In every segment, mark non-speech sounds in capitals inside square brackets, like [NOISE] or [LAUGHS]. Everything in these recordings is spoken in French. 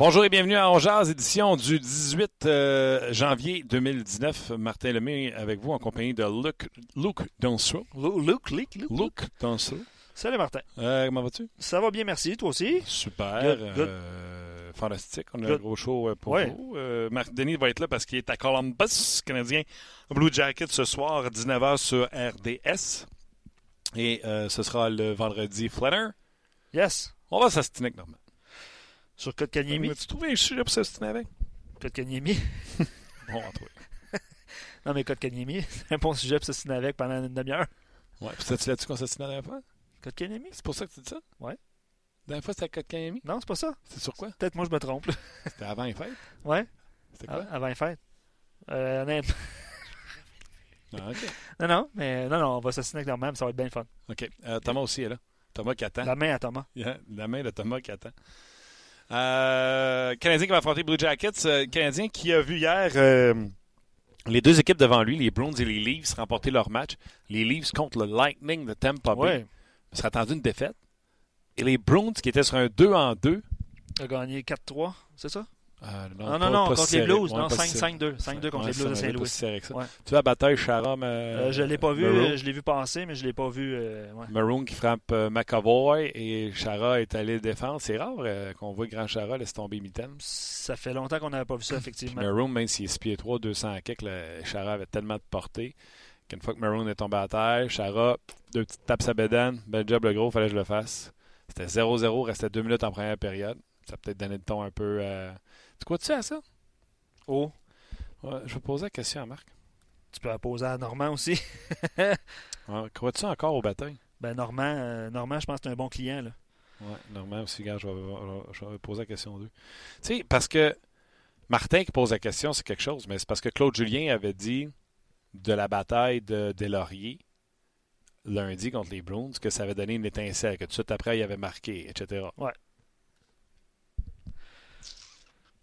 Bonjour et bienvenue à Ongeaz, édition du 18 euh, janvier 2019. Martin Lemay avec vous en compagnie de Luc, Luc Danseau. Luc, Luc, Luc. Danseau. Salut Martin. Euh, comment vas-tu? Ça va bien, merci. Toi aussi? Super. Good, good. euh, fantastique. On a Good. un gros show pour Ouais. vous. Marc Denis va être là parce qu'il est à Columbus, Canadien. Blue Jacket ce soir, 19h sur RDS. Et ce sera le vendredi Flanner. Yes. On va s'astiner avec. Sur Kotkaniemi. As-tu trouvé un sujet pour s'astiner avec? Kotkaniemi. [LAUGHS] Bon, on va en trouver. [LAUGHS] Non, mais Kotkaniemi, c'est un bon sujet pour s'assiner avec pendant une demi-heure. Ouais. Puis c'était-tu là-dessus qu'on s'astinait la dernière fois? Kotkaniemi? C'est pour ça que tu dis ça? Ouais. La dernière fois, c'était à Kotkaniemi? Non, c'est pas ça. C'est sur quoi? Peut-être moi, je me trompe. [LAUGHS] C'était avant les fêtes? Ouais, C'était quoi? avant les fêtes. Euh, Ah, non, non, mais non, non, on va s'assiner avec leur même, ça va être bien fun. OK. Euh, Thomas aussi est là. Thomas qui attend. La main à Thomas. Yeah, La main de Thomas qui attend. Euh, Canadien qui va affronter Blue Jackets. Euh, Canadien qui a vu hier euh, les deux équipes devant lui, les Bruins et les Leafs, remporter leur match. Les Leafs contre le Lightning de Tampa Bay. Ouais. Serait attendu une défaite. Et les Bruins qui étaient sur un 2 en 2. A gagné 4-3, c'est ça? Euh, Non, pas- non, non, contre les. Blues. Ouais, non, pas si serré. 5-5-2. 5-2 contre Ouais, les Blues de Saint-Louis. Ouais. Tu vois la bataille Charam. Euh, je l'ai pas vu, Maroon. euh, je l'ai vu passer, mais je l'ai pas vu. euh, ouais. Maroon qui frappe euh, McAvoy et Chara est allé défendre. C'est rare euh, qu'on voit Grand Chara laisser tomber Mitten. Ça fait longtemps qu'on n'avait pas vu ça, effectivement. Maroon, même s'il est 6 pieds 3, 200 à quelques, le Chara avait tellement de portée qu'une fois que Maroon est tombé à terre, Chara, deux petites tapes à bédane. Bel job, le gros, fallait que je le fasse. C'était 0-0, restait deux minutes en première période. Ça a peut-être donné le ton un peu. euh, Tu crois-tu à ça? Oh, Ouais, je vais poser la question à Marc. tu peux la poser à Normand aussi. [LAUGHS] Ouais, Crois-tu encore au bataille? Ben Normand, euh, Normand, je pense que c'est un bon client. Là. Oui, normalement aussi, gars, je vais, je vais poser la question d'eux. Tu sais, parce que Martin qui pose la question, c'est quelque chose, mais c'est parce que Claude Julien avait dit de la bataille de des Lauriers lundi contre les Bruins que ça avait donné une étincelle, que tout de suite après, il avait marqué, etc.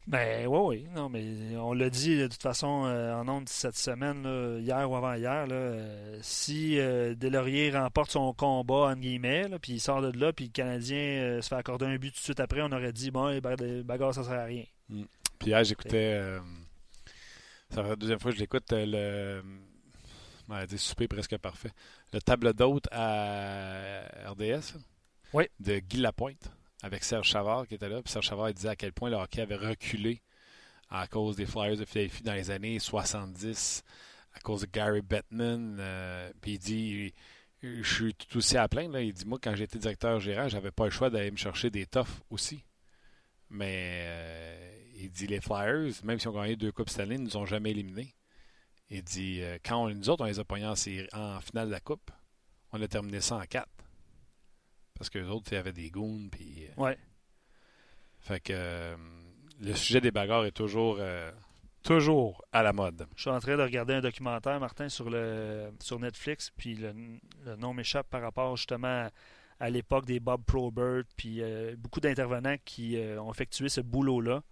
Ben oui, oui. Non, mais on l'a dit de toute façon euh, en ondes cette semaine, là, hier ou avant-hier, euh, si euh, Delaurier remporte son combat, entre guillemets, puis il sort de là, puis le Canadien euh, se fait accorder un but tout de suite après, on aurait dit, bon, les ba- les bagarres, ça sert à rien. Puis hier, j'écoutais. euh, ça fait la deuxième fois que je l'écoute, le. Va dire souper presque parfait. Le table d'hôte à RDS. Oui. De Guy Lapointe, avec Serge Chavard qui était là. Puis Serge Chavard disait à quel point le hockey avait reculé à cause des Flyers de Philadelphie dans les années 70, à cause de Gary Bettman. euh, puis il dit Je suis tout aussi à plaindre. Là. Il dit Moi, quand j'étais directeur gérant, j'avais pas le choix d'aller me chercher des toughs aussi. Mais euh, il dit les Flyers, même si on gagné deux Coupes Stanley, ils nous ont jamais éliminés. Il dit euh, quand on, nous autres, on les a pognés en, en finale de la Coupe, on a terminé ça en 4. Parce que les autres, il y avait des goons. Puis, euh, Ouais. fait que euh, le sujet des bagarres est toujours, euh, toujours à la mode. Je suis en train de regarder un documentaire, Martin, sur le sur Netflix, puis le, le nom m'échappe par rapport justement à l'époque des Bob Probert, puis euh, beaucoup d'intervenants qui ont effectué ce boulot-là,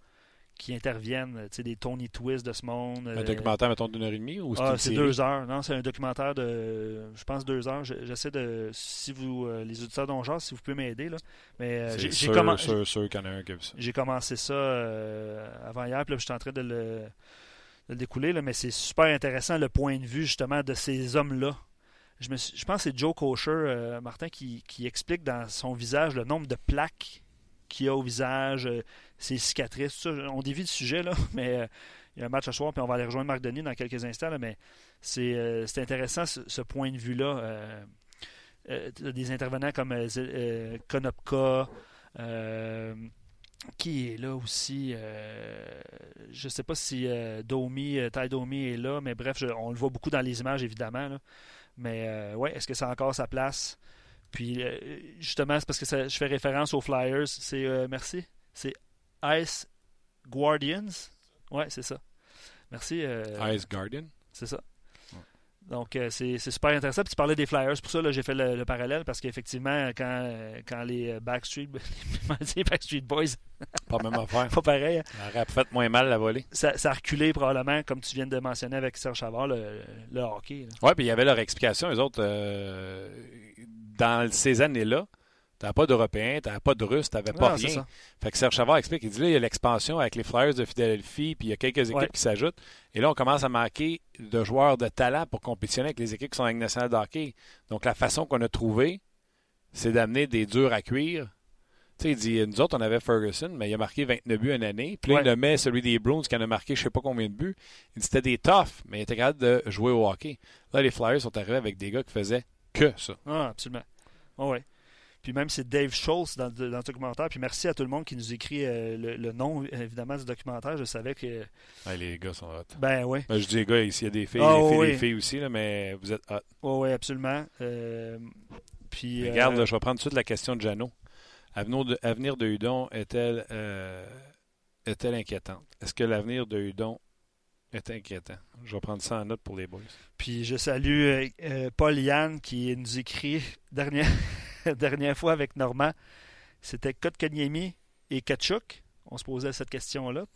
qui interviennent, tu sais, des Tony Twist de ce monde. Un euh, documentaire, mettons, d'une heure et demie ou c'est Ah, c'est deux heures. Non, c'est un documentaire de, je pense, deux heures. Je- J'essaie de, si vous, euh, les auditeurs d'Ongears, si vous pouvez m'aider, là. Mais euh, j'ai- j'ai sûr, commen- sûr, sûr qu'il y en a un qui a vu ça. j'ai commencé ça euh, avant hier, puis là, je suis en train de le, de le découler, là, mais c'est super intéressant le point de vue justement de ces hommes-là. Je, me suis- je pense que c'est Joe Kosher, euh, Martin, qui, qui explique dans son visage le nombre de plaques qu'il a au visage, ses cicatrices, tout ça. On dévie le sujet, là, [LAUGHS] mais il y a un match ce soir, puis on va aller rejoindre Marc Denis dans quelques instants, mais c'est intéressant ce, point de vue-là. des intervenants comme Konopka, qui est là aussi. je ne sais pas si Ty Domi est là, mais bref, on le voit beaucoup dans les images, évidemment. Mais ouais, est-ce que c'est encore sa place? Puis justement, c'est parce que je fais référence aux Flyers. C'est merci. C'est Ice Guardians? Ouais, c'est ça. Merci. Ice Guardian? C'est ça. Donc, euh, c'est super intéressant. Puis tu parlais des Flyers, pour ça, j'ai fait le, parallèle parce qu'effectivement, quand, quand les Backstreet, [LAUGHS] les Backstreet Boys. pas même affaire. [LAUGHS] pas pareil. Ça aurait fait moins mal la volée. Ça, ça, a reculé probablement, comme tu viens de mentionner avec Serge Chavard, le, hockey. Oui, puis il y avait leur explication, les autres, euh, dans ces années-là. T'avais pas d'Européens, t'avais pas de Russes, t'avais pas rien. Fait que Serge Chavard explique, il dit là, il y a l'expansion avec les Flyers de Philadelphie, puis il y a quelques équipes qui s'ajoutent. Et là, on commence à manquer de joueurs de talent pour compétitionner avec les équipes qui sont avec nationale de hockey. Donc, la façon qu'on a trouvé, c'est d'amener des durs à cuire. Tu sais, il dit, nous autres, on avait Ferguson, mais il a marqué 29 buts une année. Puis là, il met celui des Bruins qui en a marqué je sais pas combien de buts. Il dit, c'était des toughs, mais il était capable de jouer au hockey. Là, les Flyers sont arrivés avec des gars qui faisaient que ça. Ah, absolument. Oh, ouais. Puis même c'est Dave Schultz dans, dans, le documentaire. Puis merci à tout le monde qui nous écrit euh, le, nom, évidemment, du documentaire. Je savais que. les gars sont hot. Ben oui. Ben, je dis les gars, ici, il y a des filles, ah, il y a des filles aussi, là, mais vous êtes hot. Oui, oui, absolument. Euh, puis, Regarde, euh, je vais prendre tout de suite la question de Jeannot. Avenir de, avenir de Hudon est-elle est-elle inquiétante? Est-ce que l'avenir de Hudon est inquiétant? Je vais prendre ça en note pour les boys. Puis je salue Paul Yann qui nous écrit [LAUGHS] dernière, dernière fois avec Normand, c'était Kotkaniemi et Kachuk. On se posait cette question-là.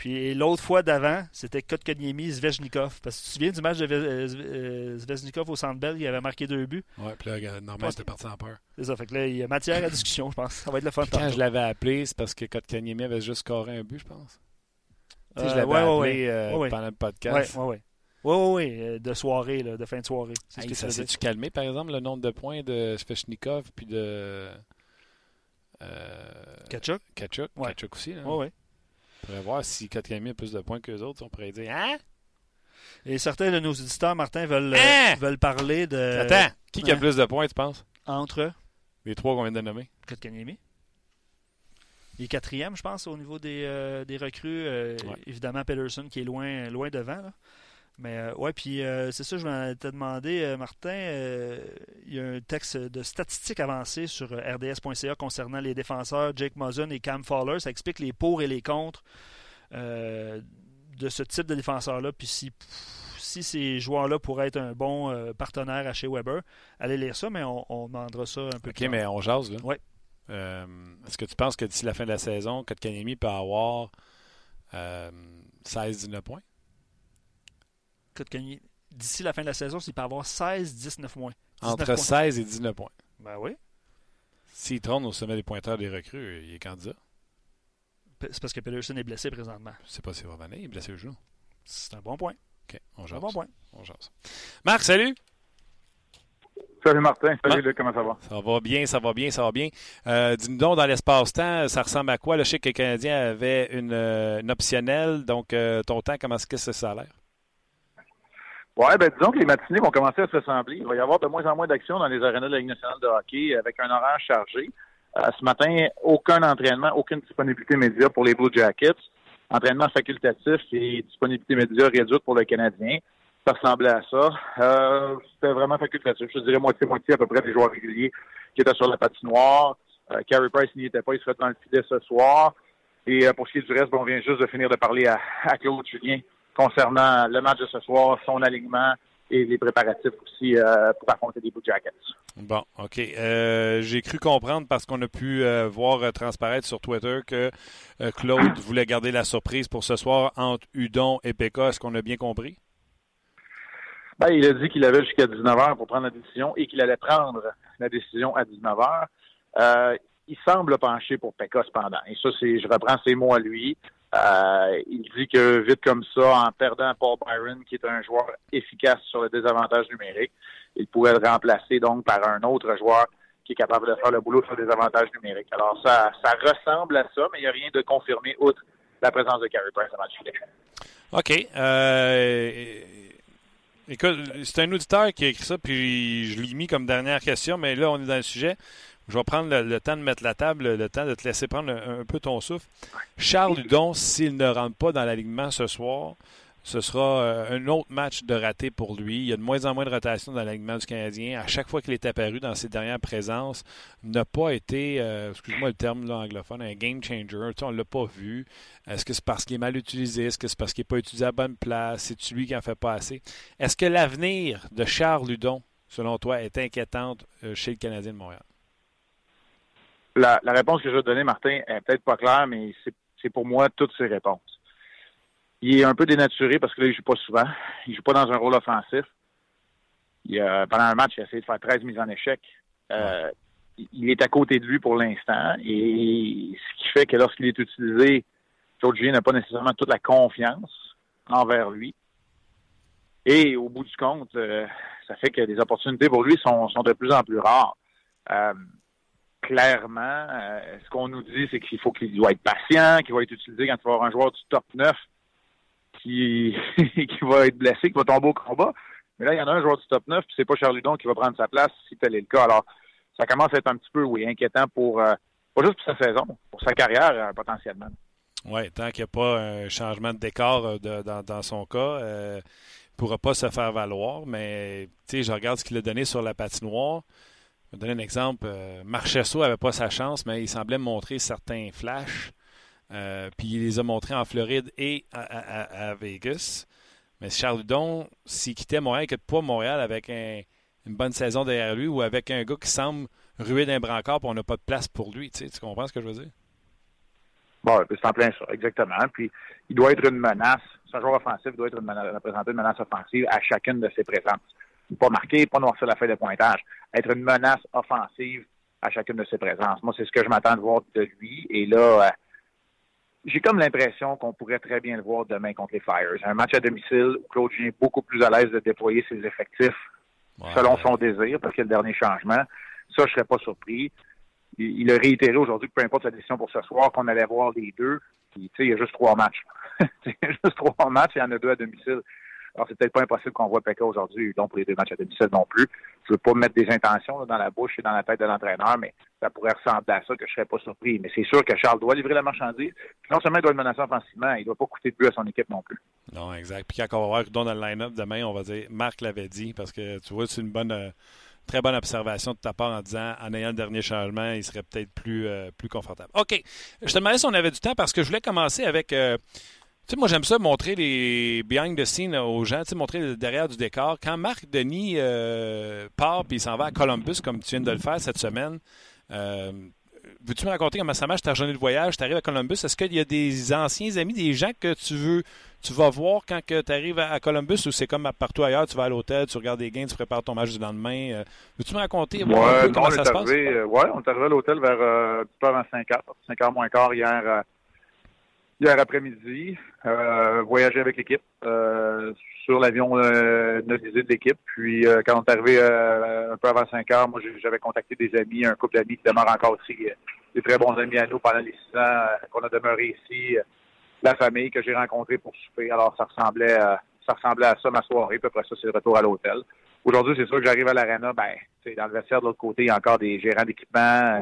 Puis l'autre fois d'avant, c'était Kotkaniemi Zvechnikov. Parce que tu te souviens du match de euh, Zvechnikov au Centre Bell, il avait marqué deux buts. Oui, puis là, Normand était parti en peur. C'est ça. Fait que là, il y a matière à discussion, je pense. Ça va être le fun. quand je l'avais appelé, c'est parce que Kotkaniemi avait juste scoré un but, je pense. Tu sais, je euh, l'avais appelé euh, pendant le podcast. Oui, oui, oui. Oui, oui, euh, de soirée, là, de fin de soirée. ça s'est-tu calmé, par exemple, le nombre de points de Svechnikov puis de. Euh, Kachuk? Kachuk, ouais. Kachuk aussi. Là. Oui, oui. On pourrait voir si Kotkaniemi a plus de points que les autres. On pourrait dire Hein? Et certains de nos auditeurs, Martin, veulent, hein? veulent parler de. Attends, qui, qui a hein? plus de points, tu penses? Entre Les trois qu'on vient de nommer Kotkaniemi. Il est quatrième, je pense, au niveau des, euh, des recrues. Évidemment, Pedersen qui est loin, loin devant. Là. Mais euh, ouais, puis euh, c'est ça, je vais te demander, euh, Martin, il y a un texte de statistiques avancées sur rds.ca concernant les défenseurs Jake Muzzin et Cam Fowler. Ça explique les pour et les contre de ce type de défenseur-là. Puis si, si ces joueurs-là pourraient être un bon partenaire à chez Weber, allez lire ça, mais on, demandera ça un peu plus. OK, mais on jase, là. Oui. Est-ce que tu penses que d'ici la fin de la saison, Kotkanemi peut avoir 16-19 points? D'ici la fin de la saison, s'il peut avoir 16-19 points. Entre 16 et 19 points. Ben oui. S'il trône au sommet des pointeurs des recrues, il est candidat. C'est parce que Pedersen est blessé présentement. C'est pas s'il va venir, il est blessé au genou. C'est un bon point. OK, on jase. Un bon point. On jase. Marc, salut! Salut Martin, salut Luc, comment ça va? Ça va bien, ça va bien, ça va bien. Euh, Dis-nous donc, dans l'espace-temps, ça ressemble à quoi? Le je sais que avait une, euh, optionnelle, donc euh, ton temps, comment est-ce que ça a l'air? Oui, ben disons que les matinées vont commencer à se ressembler. Il va y avoir de moins en moins d'actions dans les arénas de la Ligue nationale de hockey avec un horaire chargé. Euh, ce matin, aucun entraînement, aucune disponibilité média pour les Blue Jackets. Entraînement facultatif et disponibilité média réduite pour le Canadien. Ça ressemblait à ça. Euh, C'était vraiment facultatif. Je dirais moitié-moitié à peu près des joueurs réguliers qui étaient sur la patinoire. Euh, Carey Price n'y était pas, il serait dans le filet ce soir. Et euh, pour ce qui est du reste, bon, on vient juste de finir de parler à, à Claude Julien concernant le match de ce soir, son alignement et les préparatifs aussi euh, pour affronter les Blue Jackets. Bon, OK. Euh, j'ai cru comprendre parce qu'on a pu euh, voir transparaître sur Twitter que Claude [COUGHS] voulait garder la surprise pour ce soir entre Udon et Pekka. Est-ce qu'on a bien compris? Ben, il a dit qu'il avait jusqu'à 19h pour prendre la décision et qu'il allait prendre la décision à 19h. il semble pencher pour Pekka cependant. Et ça, c'est, je reprends ses mots à lui. Euh, il dit que vite comme ça, en perdant Paul Byron, qui est un joueur efficace sur le désavantage numérique, il pourrait le remplacer donc par un autre joueur qui est capable de faire le boulot sur des avantages numériques. Alors, ça, ça ressemble à ça, mais il n'y a rien de confirmé outre la présence de Carey Price à match OK. Euh, écoute, c'est un auditeur qui a écrit ça, puis je l'ai mis comme dernière question, mais là, on est dans le sujet. Je vais prendre le, temps de mettre la table, le temps de te laisser prendre un, peu ton souffle. Charles Ludon, s'il ne rentre pas dans l'alignement ce soir, ce sera euh, un autre match de raté pour lui. Il y a de moins en moins de rotation dans l'alignement du Canadien. À chaque fois qu'il est apparu dans ses dernières présences, n'a pas été, euh, excuse-moi le terme anglophone, un game changer. on ne l'a pas vu. Est-ce que c'est parce qu'il est mal utilisé? Est-ce que c'est parce qu'il n'est pas utilisé à bonne place? C'est lui qui en fait pas assez? Est-ce que l'avenir de Charles Ludon, selon toi, est inquiétante euh, chez le Canadien de Montréal? La, réponse que je vais donner, Martin, est peut-être pas claire, mais c'est pour moi toutes ces réponses. Il est un peu dénaturé parce que là, il joue pas souvent. Il joue pas dans un rôle offensif. Il pendant un match, il a essayé de faire 13 mises en échec. Euh, il est à côté de lui pour l'instant. Et ce qui fait que lorsqu'il est utilisé, George n'a pas nécessairement toute la confiance envers lui. Et au bout du compte, euh, ça fait que les opportunités pour lui sont, sont de plus en plus rares. Euh, clairement, ce qu'on nous dit, c'est qu'il faut qu'il doit être patient, qu'il va être utilisé quand il va avoir un joueur du top 9 qui, [LAUGHS] qui va être blessé, qui va tomber au combat. Mais là, il y en a un joueur du top 9, puis c'est pas Charles Ludon qui va prendre sa place si tel est le cas. Alors, ça commence à être un petit peu, oui, inquiétant pour, euh, pas juste pour sa saison, pour sa carrière euh, potentiellement. Oui, tant qu'il n'y a pas un changement de décor euh, dans, son cas, il ne pourra pas se faire valoir. Mais, tu sais, je regarde ce qu'il a donné sur la patinoire. Je vais donner un exemple. Marchesso n'avait pas sa chance, mais il semblait montrer certains flashs. Euh, puis il les a montrés en Floride et à, Vegas. Mais Charles Hudon, s'il quittait Montréal, il quitte pas Montréal avec une bonne saison derrière lui ou avec un gars qui semble ruer d'un brancard et on n'a pas de place pour lui. Tu, comprends ce que je veux dire? Bon, c'est en plein ça, exactement. Puis il doit être une menace. Un joueur offensif, doit être une représenter une menace offensive à chacune de ses présences. Pas marquer, pas noircir la feuille de pointage. Être une menace offensive à chacune de ses présences. Moi, c'est ce que je m'attends de voir de lui. Et là, euh, j'ai comme l'impression qu'on pourrait très bien le voir demain contre les Fires. Un match à domicile où Claude est beaucoup plus à l'aise de déployer ses effectifs selon son désir, parce qu'il y a le dernier changement. Ça, je serais pas surpris. Il, a réitéré aujourd'hui que peu importe la décision pour ce soir, qu'on allait voir les deux. Puis, il y a juste trois matchs. [LAUGHS] il y a juste trois matchs, il y en a deux à domicile. Alors, c'est peut-être pas impossible qu'on voit Pekka aujourd'hui, donc pour les deux matchs à domicile non plus. Je veux pas mettre des intentions dans la bouche et dans la tête de l'entraîneur, mais ça pourrait ressembler à ça que je serais pas surpris. Mais c'est sûr que Charles doit livrer la marchandise. non seulement il doit le menacer offensivement, il doit pas coûter de but à son équipe non plus. Non, exact. Puis quand on va voir dans le line-up demain, on va dire Marc l'avait dit, parce que tu vois, c'est une bonne. Euh, très bonne observation de ta part en disant en ayant le dernier changement, il serait peut-être plus, euh, plus confortable. OK. Je te demandais si on avait du temps parce que je voulais commencer avec euh, sais, moi, j'aime ça montrer les behind the scenes aux gens, tu sais, montrer le derrière du décor. Quand Marc Denis euh, part et il s'en va à Columbus, comme tu viens de le faire cette semaine, euh, veux-tu me raconter comment ça marche ta journée de voyage? Tu arrives à Columbus. Est-ce qu'il y a des anciens amis, des gens que tu veux, tu vas voir quand tu arrives à, Columbus ou c'est comme partout ailleurs, tu vas à l'hôtel, tu regardes des gains, tu prépares ton match du lendemain? Euh, veux-tu me raconter ouais, comment ça se passe? Oui, on est arrivé à l'hôtel vers euh, avant 5 h 5 h moins quart hier hier après-midi, euh, voyager avec l'équipe euh, sur l'avion euh, de l'équipe. Puis euh, quand on est arrivé euh, un peu avant 5 heures, moi j'avais contacté des amis, un couple d'amis qui demeurent encore ici, des très bons amis à nous pendant les six ans qu'on a demeuré ici, la famille que j'ai rencontrée pour souper. Alors ça ressemblait à, ça ressemblait à ça ma soirée, puis après ça c'est le retour à l'hôtel. Aujourd'hui, c'est sûr que j'arrive à l'arena, ben, dans le vestiaire de l'autre côté, il y a encore des gérants d'équipement,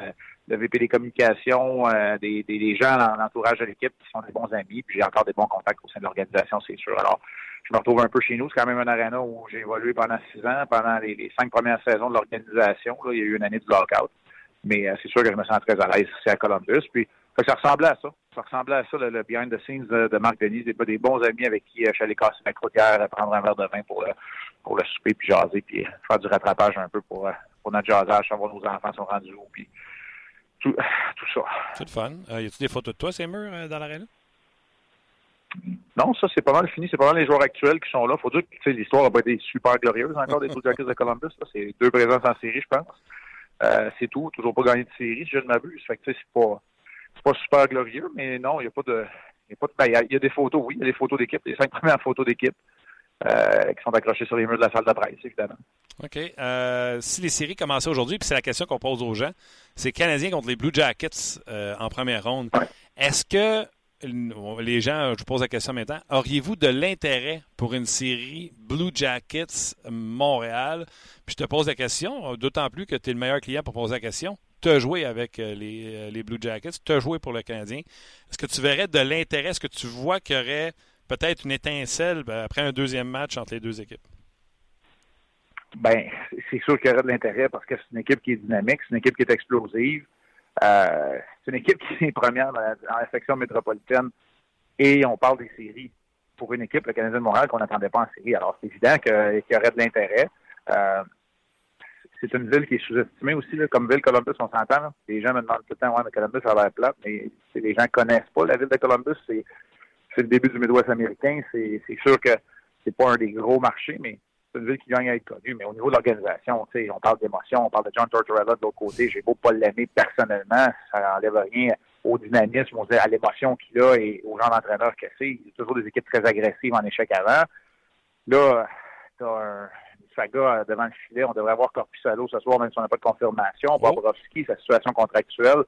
le VP des communications, euh, des, des, gens dans l'entourage de l'équipe qui sont des bons amis, puis j'ai encore des bons contacts au sein de l'organisation, c'est sûr. Alors, je me retrouve un peu chez nous. C'est quand même un aréna où j'ai évolué pendant six ans, pendant les, cinq premières saisons de l'organisation. Il y a eu une année de lockout. Mais euh, c'est sûr que je me sens très à l'aise ici à Columbus. Puis ça ressemblait à ça. Ça ressemblait à ça, le, behind the scenes de, Marc Denis, des, des bons amis avec qui euh, je suis allé casser ma croûtière, prendre un verre de vin pour, pour le souper, puis jaser, puis faire du rattrapage un peu pour, pour notre jasage, savoir nos enfants sont rendus [SIGHS] tout, ça. C'est le fun. Euh, y a-tu des photos de toi, ces murs, euh, dans l'arène? Non, ça, c'est pas mal fini. C'est pas mal les joueurs actuels qui sont là. Faut dire que l'histoire n'a pas été super glorieuse encore des [LAUGHS] Blue Jackets de Columbus. C'est deux présences en série, je pense. Euh, c'est tout. Toujours pas gagné de série, si je ne m'abuse. Fait que, c'est pas, c'est pas super glorieux, mais non, il n'y a pas de, il y, a pas de, ben, y, a, y a des photos, oui, il y a des photos d'équipe, les cinq premières photos d'équipe. Qui sont accrochés sur les murs de la salle de presse, évidemment. OK. si les séries commençaient aujourd'hui, puis c'est la question qu'on pose aux gens, c'est Canadiens contre les Blue Jackets en première ronde. Est-ce que les gens, je vous pose la question maintenant, auriez-vous de l'intérêt pour une série Blue Jackets Montréal? Puis je te pose la question, d'autant plus que tu es le meilleur client pour poser la question. Tu as joué avec euh, euh, les, Blue Jackets, tu as joué pour le Canadien. Est-ce que tu verrais de l'intérêt? Est-ce que tu vois qu'il y aurait peut-être une étincelle ben, après un deuxième match entre les deux équipes? Ben, c'est sûr qu'il y aurait de l'intérêt parce que c'est une équipe qui est dynamique, c'est une équipe qui est explosive. Euh, c'est une équipe [LAUGHS] qui est première dans la, section métropolitaine et on parle des séries pour une équipe, le Canadien de Montréal, qu'on n'attendait pas en série. Alors, c'est évident qu'il y aurait de l'intérêt. Euh, c'est une ville qui est sous-estimée aussi, comme ville Columbus, on s'entend. Les gens me demandent tout le temps, ouais, mais Columbus, ça a l'air plat, mais les gens connaissent pas la ville de Columbus. C'est le début du Midwest américain. C'est sûr que c'est pas un des gros marchés, mais c'est une ville qui gagne à être connue, mais au niveau de l'organisation, on parle d'émotion, on parle de John Tortorella de l'autre côté. J'ai beau pas l'aimer personnellement, ça n'enlève rien au dynamisme, à l'émotion qu'il a et au genre d'entraîneur que c'est. Il y a toujours des équipes très agressives en échec avant. Là, tu as un saga devant le filet. On devrait avoir Corpusalo ce soir, même si on n'a pas de confirmation. Oh. Bobrovski, sa situation contractuelle.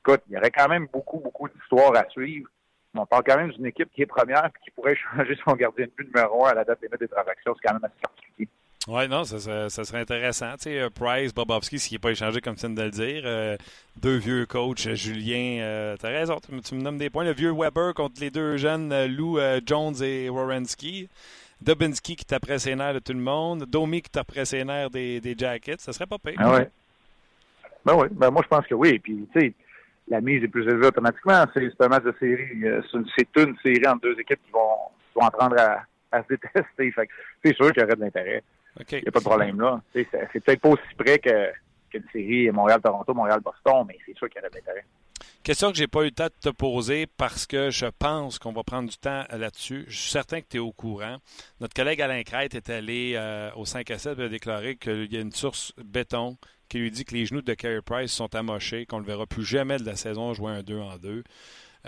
Écoute, il y aurait quand même beaucoup, beaucoup d'histoires à suivre on parle quand même d'une équipe qui est première et qui pourrait [LAUGHS] changer son gardien de but numéro un à la date limite des transactions. C'est quand même assez particulier. Oui, non, ça, serait intéressant. Tu sais, euh, Price, Bobovski, ce qui n'est pas échangé, comme tu viens de le dire. Euh, deux vieux coachs, euh, Julien, as raison, tu, me nommes des points. Le vieux Weber contre les deux jeunes, Lou Jones et Warrenski. Dubinsky qui taperait ses nerfs de tout le monde. Domi qui taperait ses nerfs des, des Jackets. Ça serait pas pire. Ah ouais. Ben oui, ben moi je pense que oui. Puis, tu sais, la mise est plus élevée automatiquement. C'est un match de série. Euh, c'est une, série entre deux équipes qui vont, vont apprendre à, se détester. c'est sûr qu'il y aurait de l'intérêt. Il n'y a pas de problème là. C'est peut-être pas aussi près qu'une série Montréal-Toronto, Montréal-Boston, mais c'est sûr qu'il y aurait de l'intérêt. Question que j'ai pas eu le temps de te poser parce que je pense qu'on va prendre du temps là-dessus. Je suis certain que tu es au courant. Notre collègue Alain Crête est allé euh, au 5 à 7 et a déclaré qu'il y a une source béton qui lui dit que les genoux de Carey Price sont amochés, qu'on ne le verra plus jamais de la saison jouer un 2 en 2.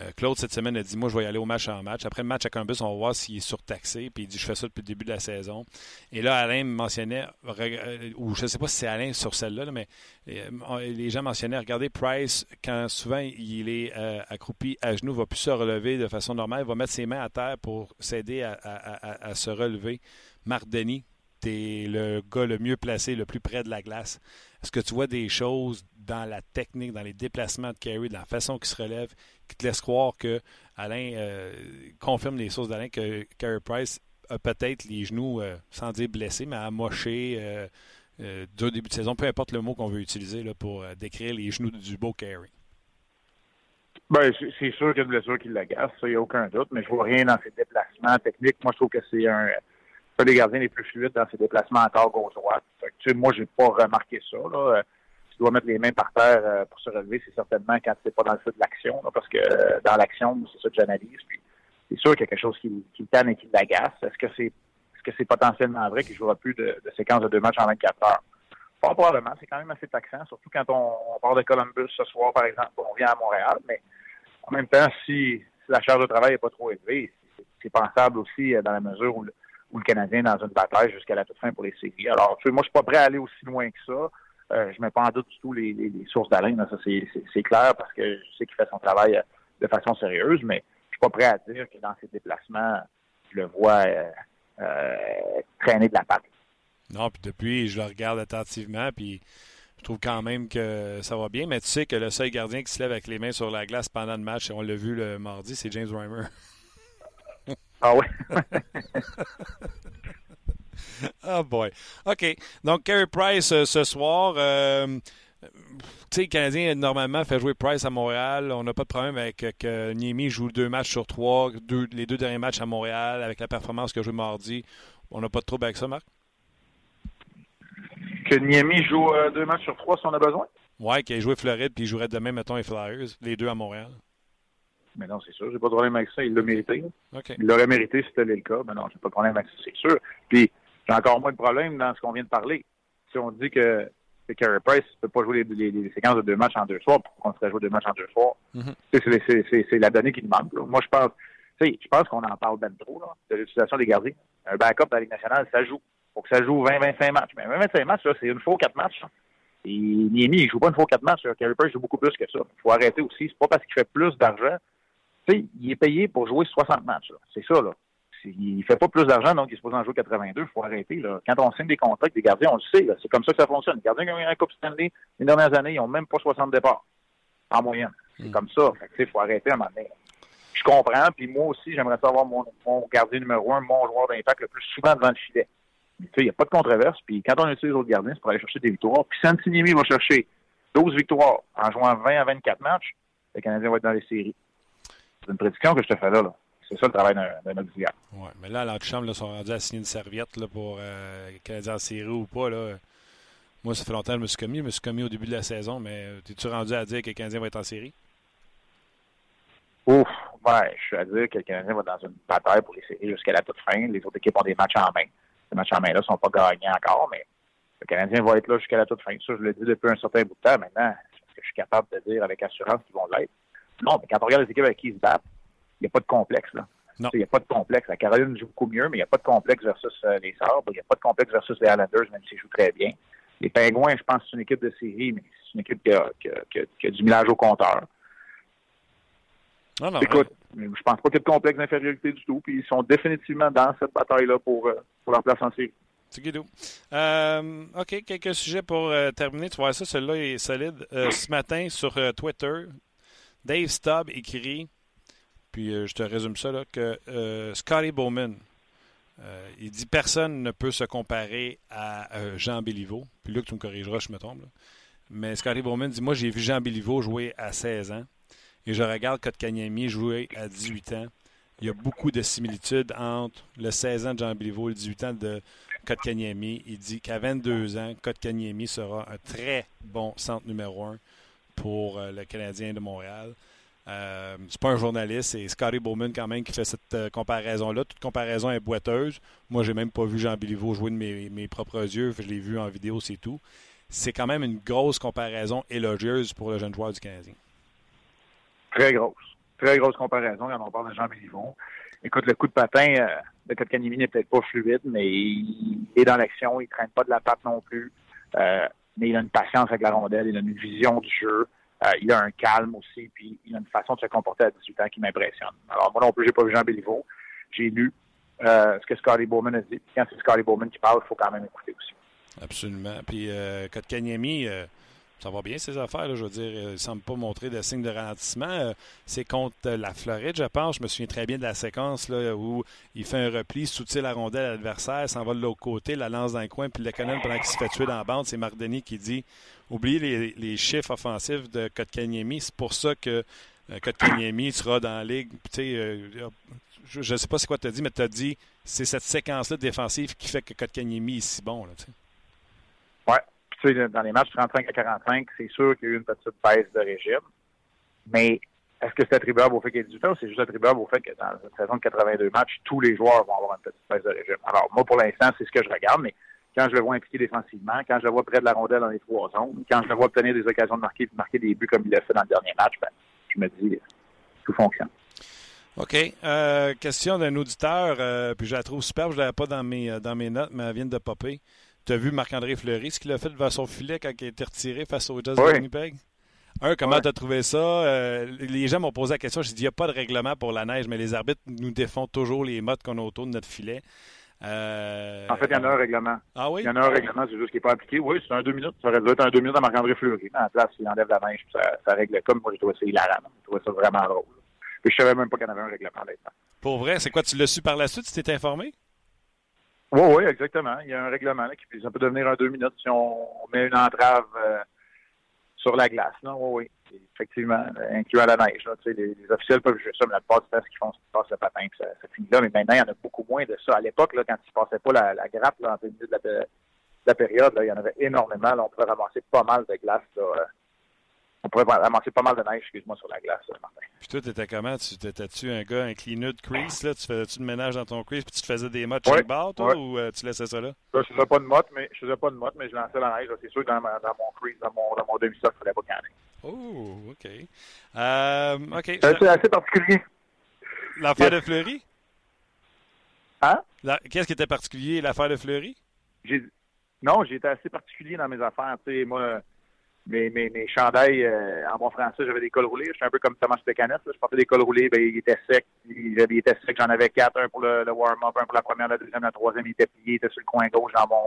Euh, Claude, cette semaine, a dit Moi, je vais y aller au match en match. Après le match à Columbus, on va voir s'il est surtaxé. Puis il dit Je fais ça depuis le début de la saison. Et là, Alain mentionnait, euh, ou je ne sais pas si c'est Alain sur celle-là, mais euh, les gens mentionnaient Regardez, Price, quand souvent il est accroupi à genoux, va plus se relever de façon normale. Il va mettre ses mains à terre pour s'aider à, se relever. Marc Denis, tu le gars le mieux placé, le plus près de la glace. Est-ce que tu vois des choses dans la technique, dans les déplacements de Carey, dans la façon qu'il se relève, qui te laisse croire que Alain euh, confirme les sources d'Alain que Carey Price a peut-être les genoux, euh, sans dire blessés, mais amochés euh, euh du début de saison, peu importe le mot qu'on veut utiliser pour décrire les genoux du beau Carey. Ben, c'est sûr qu'il y a une blessure qui l'agace, ça, il n'y a aucun doute, mais je vois rien dans ses déplacements techniques. Moi, je trouve que c'est un, un des gardiens les plus fluides dans ses déplacements à tort gauche-droite. Tu sais, moi, j'ai pas remarqué ça. Là. Tu dois mettre les mains par terre euh, pour se relever, c'est certainement quand c'est pas dans le feu de l'action, parce que euh, dans l'action, c'est ça que j'analyse. Puis c'est sûr qu'il y a quelque chose qui, qui le tanne et qui l'agace. Est-ce que c'est est-ce que c'est potentiellement vrai qu'il jouera plus de, de séquences de deux matchs en 24 heures? Pas probablement, c'est quand même assez taxant, surtout quand on, on, part de Columbus ce soir, par exemple, on vient à Montréal, mais en même temps, si, la charge de travail n'est pas trop élevée, c'est pensable aussi euh, dans la mesure où le, ou le Canadien dans une bataille jusqu'à la toute fin pour les séries. Alors, tu sais, moi, je suis pas prêt à aller aussi loin que ça. Euh, je mets pas en doute du tout les, les, sources d'Alain, ça c'est clair, parce que je sais qu'il fait son travail euh, de façon sérieuse, mais je suis pas prêt à dire que dans ses déplacements, je le vois euh, euh, traîner de la patte. Non, puis depuis, je le regarde attentivement, puis je trouve quand même que ça va bien, mais tu sais que le seul gardien qui se lève avec les mains sur la glace pendant le match, on l'a vu le mardi, c'est James Reimer. Ah oui? [LAUGHS] oh [LAUGHS] boy. OK. Donc, Carey Price euh, ce soir. Euh, tu sais, le Canadien, normalement, fait jouer Price à Montréal. On n'a pas de problème avec que Niemi joue deux matchs sur trois, les deux derniers matchs à Montréal, avec la performance qu'il a joué mardi. On n'a pas de trouble avec ça, Marc? Que Niemi joue euh, deux matchs sur trois si on a besoin? Oui, qu'il ait joué Floride, puis il jouerait demain, mettons, les Flyers, les deux à Montréal. Mais non, c'est sûr, j'ai pas de problème avec ça. Il l'a mérité. Il l'aurait mérité si c'était le cas. Mais non, j'ai pas de problème avec ça, c'est sûr. Puis, j'ai encore moins de problème dans ce qu'on vient de parler. Si on dit que, que Carey Price ne peut pas jouer les, séquences de deux matchs en deux soirs, pourquoi on serait jouer deux matchs en deux soirs? Mm-hmm. C'est la donnée qui demande. Moi, je pense, je pense qu'on en parle bien trop, là, de l'utilisation des gardiens. Un backup dans la Ligue nationale, ça joue. faut que ça joue 20-25 matchs. Mais 20-25 matchs, c'est une fois quatre matchs. Et Niemi, il joue pas une fois quatre matchs. Carey Price joue beaucoup plus que ça. Il faut arrêter aussi. C'est pas parce qu'il fait plus d'argent. Tu sais, il est payé pour jouer 60 matchs. C'est ça, là. Il fait pas plus d'argent, donc il est supposé en jouer 82. Il faut arrêter. Là. Quand on signe des contrats avec des gardiens, on le sait. C'est comme ça que ça fonctionne. Les gardiens qui ont eu un Coupe Stanley les dernières années, ils n'ont même pas 60 départs en moyenne. C'est hmm. comme ça. Il faut arrêter à un moment donné. Je comprends. Puis moi aussi, j'aimerais savoir mon, mon, gardien numéro un, mon joueur d'impact le plus souvent devant le filet. Il n'y a pas de controverse. Puis quand on utilise les autres gardiens, c'est pour aller chercher des victoires. Puis Santiniemi va chercher 12 victoires en jouant 20 à 24 matchs. Le Canadien va être dans les séries. C'est une prédiction que je te fais là. là. C'est ça le travail d'un auxiliaire. Oui, mais là, l'antichambre, ils sont rendus à signer une serviette là, pour euh, Canadien en série ou pas. Là. Moi, ça fait longtemps que je me suis commis. Je me suis commis au début de la saison, mais es-tu rendu à dire que le Canadien va être en série? Ouf, ouais, je suis à dire que le Canadien va dans une bataille pour les séries jusqu'à la toute fin. Les autres équipes ont des matchs en main. Ces matchs en main-là ne sont pas gagnés encore, mais le Canadien va être là jusqu'à la toute fin. Ça, je le dis depuis un certain bout de temps. Maintenant, c'est parce que je suis capable de dire avec assurance qu'ils vont l'être. Non, mais quand on regarde les équipes avec qui ils se battent, n'y a pas de complexe. là. Il n'y a pas de complexe. La Caroline joue beaucoup mieux, mais il n'y a pas de complexe versus euh, les Sabres. Il n'y a pas de complexe versus les Islanders, même s'ils jouent très bien. Les Pingouins, je pense que c'est une équipe de série, mais c'est une équipe qui a, qui a, du millage au compteur. Non, non, Écoute, je pense pas qu'il y ait de complexe d'infériorité du tout, puis ils sont définitivement dans cette bataille-là pour, euh, pour leur place en série. Euh, OK, quelques sujets pour euh, terminer. Tu vois ça, celui-là est solide. Euh, ce matin, sur Twitter, Dave Stubb écrit, puis je te résume ça, là, que Scotty Bowman, il dit personne ne peut se comparer à Jean Béliveau. Puis là, tu me corrigeras, je me trompe. Mais Scotty Bowman dit Moi, j'ai vu Jean Béliveau jouer à 16 ans et je regarde Kotkaniemi jouer à 18 ans. Il y a beaucoup de similitudes entre le 16 ans de Jean Béliveau et le 18 ans de Kotkaniemi. Il dit qu'à 22 ans, Kotkaniemi sera un très bon centre numéro un pour euh, le Canadien de Montréal. Euh, c'est pas un journaliste, c'est Scotty Bowman quand même qui fait cette euh, comparaison-là. Toute comparaison est boiteuse. Moi, j'ai même pas vu Jean Béliveau jouer de mes, propres yeux. Je l'ai vu en vidéo, c'est tout. C'est quand même une grosse comparaison élogieuse pour le jeune joueur du Canadien. Très grosse. Très grosse comparaison quand on parle de Jean Béliveau. Écoute, le coup de patin, euh, de Kotkaniemi n'est peut-être pas fluide, mais il est dans l'action, il ne traîne pas de la patte non plus. Euh, mais il a une patience avec la rondelle, il a une vision du jeu, euh, il a un calme aussi, puis il a une façon de se comporter à 18 ans qui m'impressionne. Alors moi non plus, j'ai pas vu Jean Béliveau. J'ai lu euh, ce que Scotty Bowman a dit. Quand c'est Scotty Bowman qui parle, il faut quand même écouter aussi. Absolument. Puis euh, Kotkaniemi, ça va bien ces affaires. je veux dire, il ne semble pas montrer de signe de ralentissement. Euh, c'est contre la Floride, je pense. Je me souviens très bien de la séquence là, où il fait un repli, soutient la rondelle à l'adversaire, s'en va de l'autre côté, la lance dans le coin, puis le canal pendant qu'il se fait tuer dans la bande, c'est Mardeni qui dit Oubliez les, chiffres offensifs de Kotkaniemi. C'est pour ça que euh, Kotkaniemi sera dans la ligue. Euh, je ne sais pas c'est quoi tu as dit, mais tu as dit c'est cette séquence-là défensive qui fait que Kotkaniemi est si bon. Là, dans les matchs 35 à 45, c'est sûr qu'il y a eu une petite baisse de régime. Mais est-ce que c'est attribuable au fait qu'il y ait 18 ans ou c'est juste attribuable au fait que dans une saison de 82 matchs, tous les joueurs vont avoir une petite baisse de régime? Alors, moi, pour l'instant, c'est ce que je regarde, mais quand je le vois impliqué défensivement, quand je le vois près de la rondelle dans les trois zones, quand je le vois obtenir des occasions de marquer marquer des buts comme il l'a fait dans le dernier match, ben, je me dis, tout fonctionne. OK. Euh, question d'un auditeur, euh, puis je la trouve superbe, je ne l'avais pas dans mes, euh, dans mes notes, mais elle vient de popper. Tu as vu Marc-André Fleury, ce qu'il a fait devant son filet quand il a été retiré face au Jazz de Winnipeg? Un, comment tu as trouvé ça? Euh, les gens m'ont posé la question. J'ai dit, il n'y a pas de règlement pour la neige, mais les arbitres nous défont toujours les mottes qu'on a autour de notre filet. Euh, en fait, il y en a un règlement. Ah oui? Il y en a un règlement, c'est juste qu'il n'est pas appliqué. Oui, c'est un deux minutes. Ça aurait dû être un deux minutes à Marc-André Fleury. En place, il enlève la neige, ça, ça règle comme. Moi, j'ai trouvé ça hilarant. J'ai trouvé ça vraiment drôle. Puis je savais même pas qu'il y en avait un règlement là Pour vrai, c'est quoi? Tu l'as su par la suite? Tu t'es informé? Oui, oui, exactement. Il y a un règlement qui ça peut devenir un deux minutes si on met une entrave euh, sur la glace. Oui, oui. Effectivement, incluant la neige. Là, les, officiels peuvent jouer ça, mais la plupart du temps, ce qu'ils font, c'est qu'ils passent le patin et ça, finit là. Mais maintenant, il y en a beaucoup moins de ça. À l'époque, quand ils ne passaient pas la, grappe là, en milieu de la, la période, là, il y en avait énormément. Là, on pouvait ramasser pas mal de glace là, euh, on pourrait ramasser pas mal de neige, excuse-moi, sur la glace, Martin. Puis toi, t'étais comment? Tu t'étais-tu un gars, un cleaner de crease, là? Tu faisais-tu le ménage dans ton crease, puis tu te faisais des mottes chez bar, toi, ou euh, tu laissais ça là? je faisais pas de mottes, mais je faisais pas de mottes, mais je lançais la neige, c'est sûr, dans, dans mon crease, dans mon, dans mon demi-socle, il fallait pas canner. Oh, OK. Euh, OK. C'est assez particulier. L'affaire de Fleury? Hein? Qu'est-ce qui était particulier, l'affaire de Fleury? Non, j'ai été assez particulier dans mes affaires. Tu sais, moi, mes, mes, mes chandails, euh, en bon français, j'avais des cols roulés. Je suis un peu comme Thomas Pécanet. Je portais des cols roulés, ben, il était sec. Il, était sec. J'en avais quatre, un pour le, warm-up, un pour la première, la deuxième, la troisième. Il était plié, il était sur le coin gauche dans mon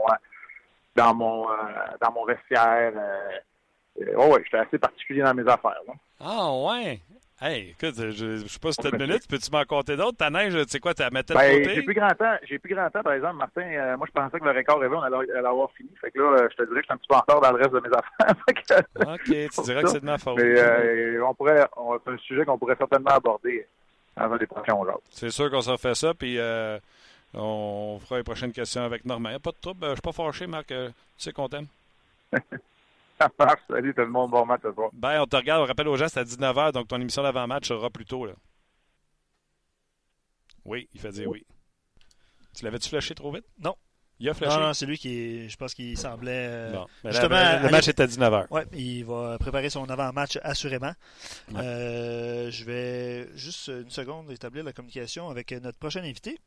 dans mon euh, dans mon vestiaire. Euh, oh ouais, j'étais assez particulier dans mes affaires. Ah ouais. Hey, écoute, je, ne sais pas si tu as une minute, peux-tu m'en compter d'autres? Ta neige, tu sais quoi, tu la mettais de ben, côté? J'ai plus grand temps, j'ai plus grand temps, par exemple, Martin. Euh, moi, je pensais que le record rêvé, on allait, l'avoir fini. Fait que là, je te dirais que je suis un petit peu en retard dans le reste de mes affaires. [LAUGHS] OK, tu dirais que c'est de ma faute. Mais on pourrait, c'est un sujet qu'on pourrait certainement aborder un des prochains jours. C'est sûr qu'on s'en fait ça, puis on fera les prochaines questions avec Normand. Pas de trouble, je suis pas fâché, Marc. tu sais qu'on t'aime. [LAUGHS] Ça marche. Salut tout le monde. Bon match ce soir. Ben, on te regarde. On rappelle aux gens, c'est à 19h, donc ton émission d'avant-match sera plus tôt. Là. Oui, il fait dire oui. Tu l'avais-tu flashé trop vite? Non. Il a flashé? Non, non, c'est lui qui, je pense qu'il semblait. Euh, bon. justement, le, match est à 19h. Oui, il va préparer son avant-match assurément. Euh, je vais juste une seconde établir la communication avec notre prochain invité.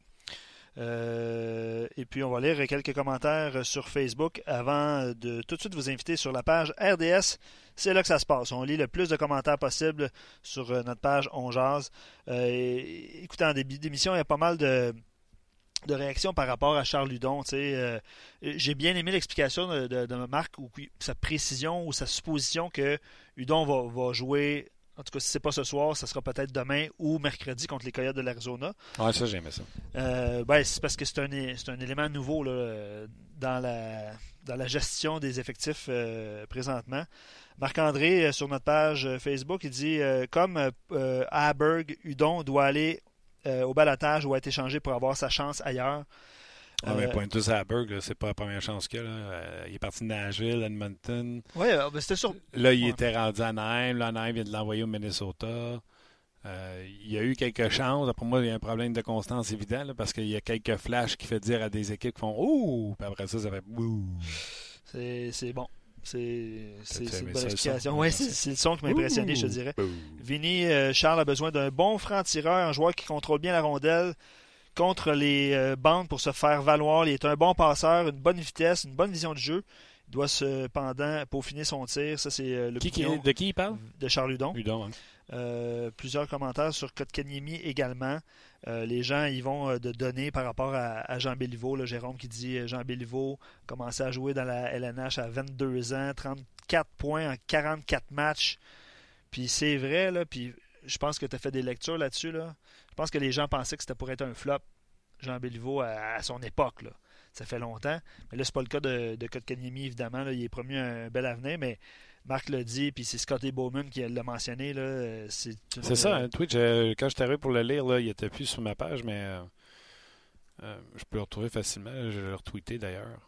Euh, et puis, on va lire quelques commentaires sur Facebook avant de tout de suite vous inviter sur la page RDS. C'est là que ça se passe. On lit le plus de commentaires possible sur euh, notre page On Jazz. Euh, écoutez, en début d'émission, il y a pas mal de, réactions par rapport à Charles Ludon. J'ai bien aimé l'explication de, Marc, ou sa précision ou sa supposition que Ludon va jouer en tout cas, si c'est pas ce soir, ça sera peut-être demain ou mercredi contre les Coyotes de l'Arizona. Oui, ça, j'aimais ça. Euh, ben, c'est parce que c'est un, un, élément nouveau là, dans, la, dans la gestion des effectifs euh, présentement. Marc-André, euh, sur notre page Facebook, il dit comme Aberg, Udon doit aller au balatage ou être échangé pour avoir sa chance ailleurs. Ah, mais Pointus Haberg, c'est pas la première chance qu'il a. Euh, il est parti de Nashville, Edmonton. Oui, euh, c'était sûr. Là, il était rendu à Anaheim. Là, Anaheim vient de l'envoyer au Minnesota. Euh, il y a eu quelques chances. Après moi, il y a un problème de constance évident parce qu'il y a quelques flashs qui fait dire à des équipes qui font Ouh! Puis après ça, ça fait Ouh! C'est bon. C'est une bonne explication. Oui, c'est le son qui m'a impressionné, je te dirais. Vinny, Charles a besoin d'un bon franc-tireur, un joueur qui contrôle bien la rondelle, contre les euh, bandes pour se faire valoir. Il est un bon passeur, une bonne vitesse, une bonne vision de jeu. Il doit cependant peaufiner son tir. Ça, c'est euh, le qui, De qui il parle? De Charles Ludon. Ludon euh, plusieurs commentaires sur Kotkaniemi également. les gens y vont de donner par rapport à, Jean Béliveau. Jérôme qui dit Jean Béliveau commençait à jouer dans la LNH à 22 ans, 34 points en 44 matchs. Puis c'est vrai, là, puis je pense que tu as fait des lectures là-dessus. Là. Je pense que les gens pensaient que c'était pour être un flop, Jean Béliveau, à, son époque. Là. Ça fait longtemps. Mais là, c'est pas le cas de, de Kotkaniemi, évidemment. Là. Il est promis un bel avenir, mais Marc l'a dit, puis c'est Scotty Bowman qui l'a mentionné. C'est, ça, hein, Twitch. Euh, quand je suis arrivé pour le lire, là, il était plus sur ma page, mais euh, euh, je peux le retrouver facilement. Je l'ai retweeté d'ailleurs.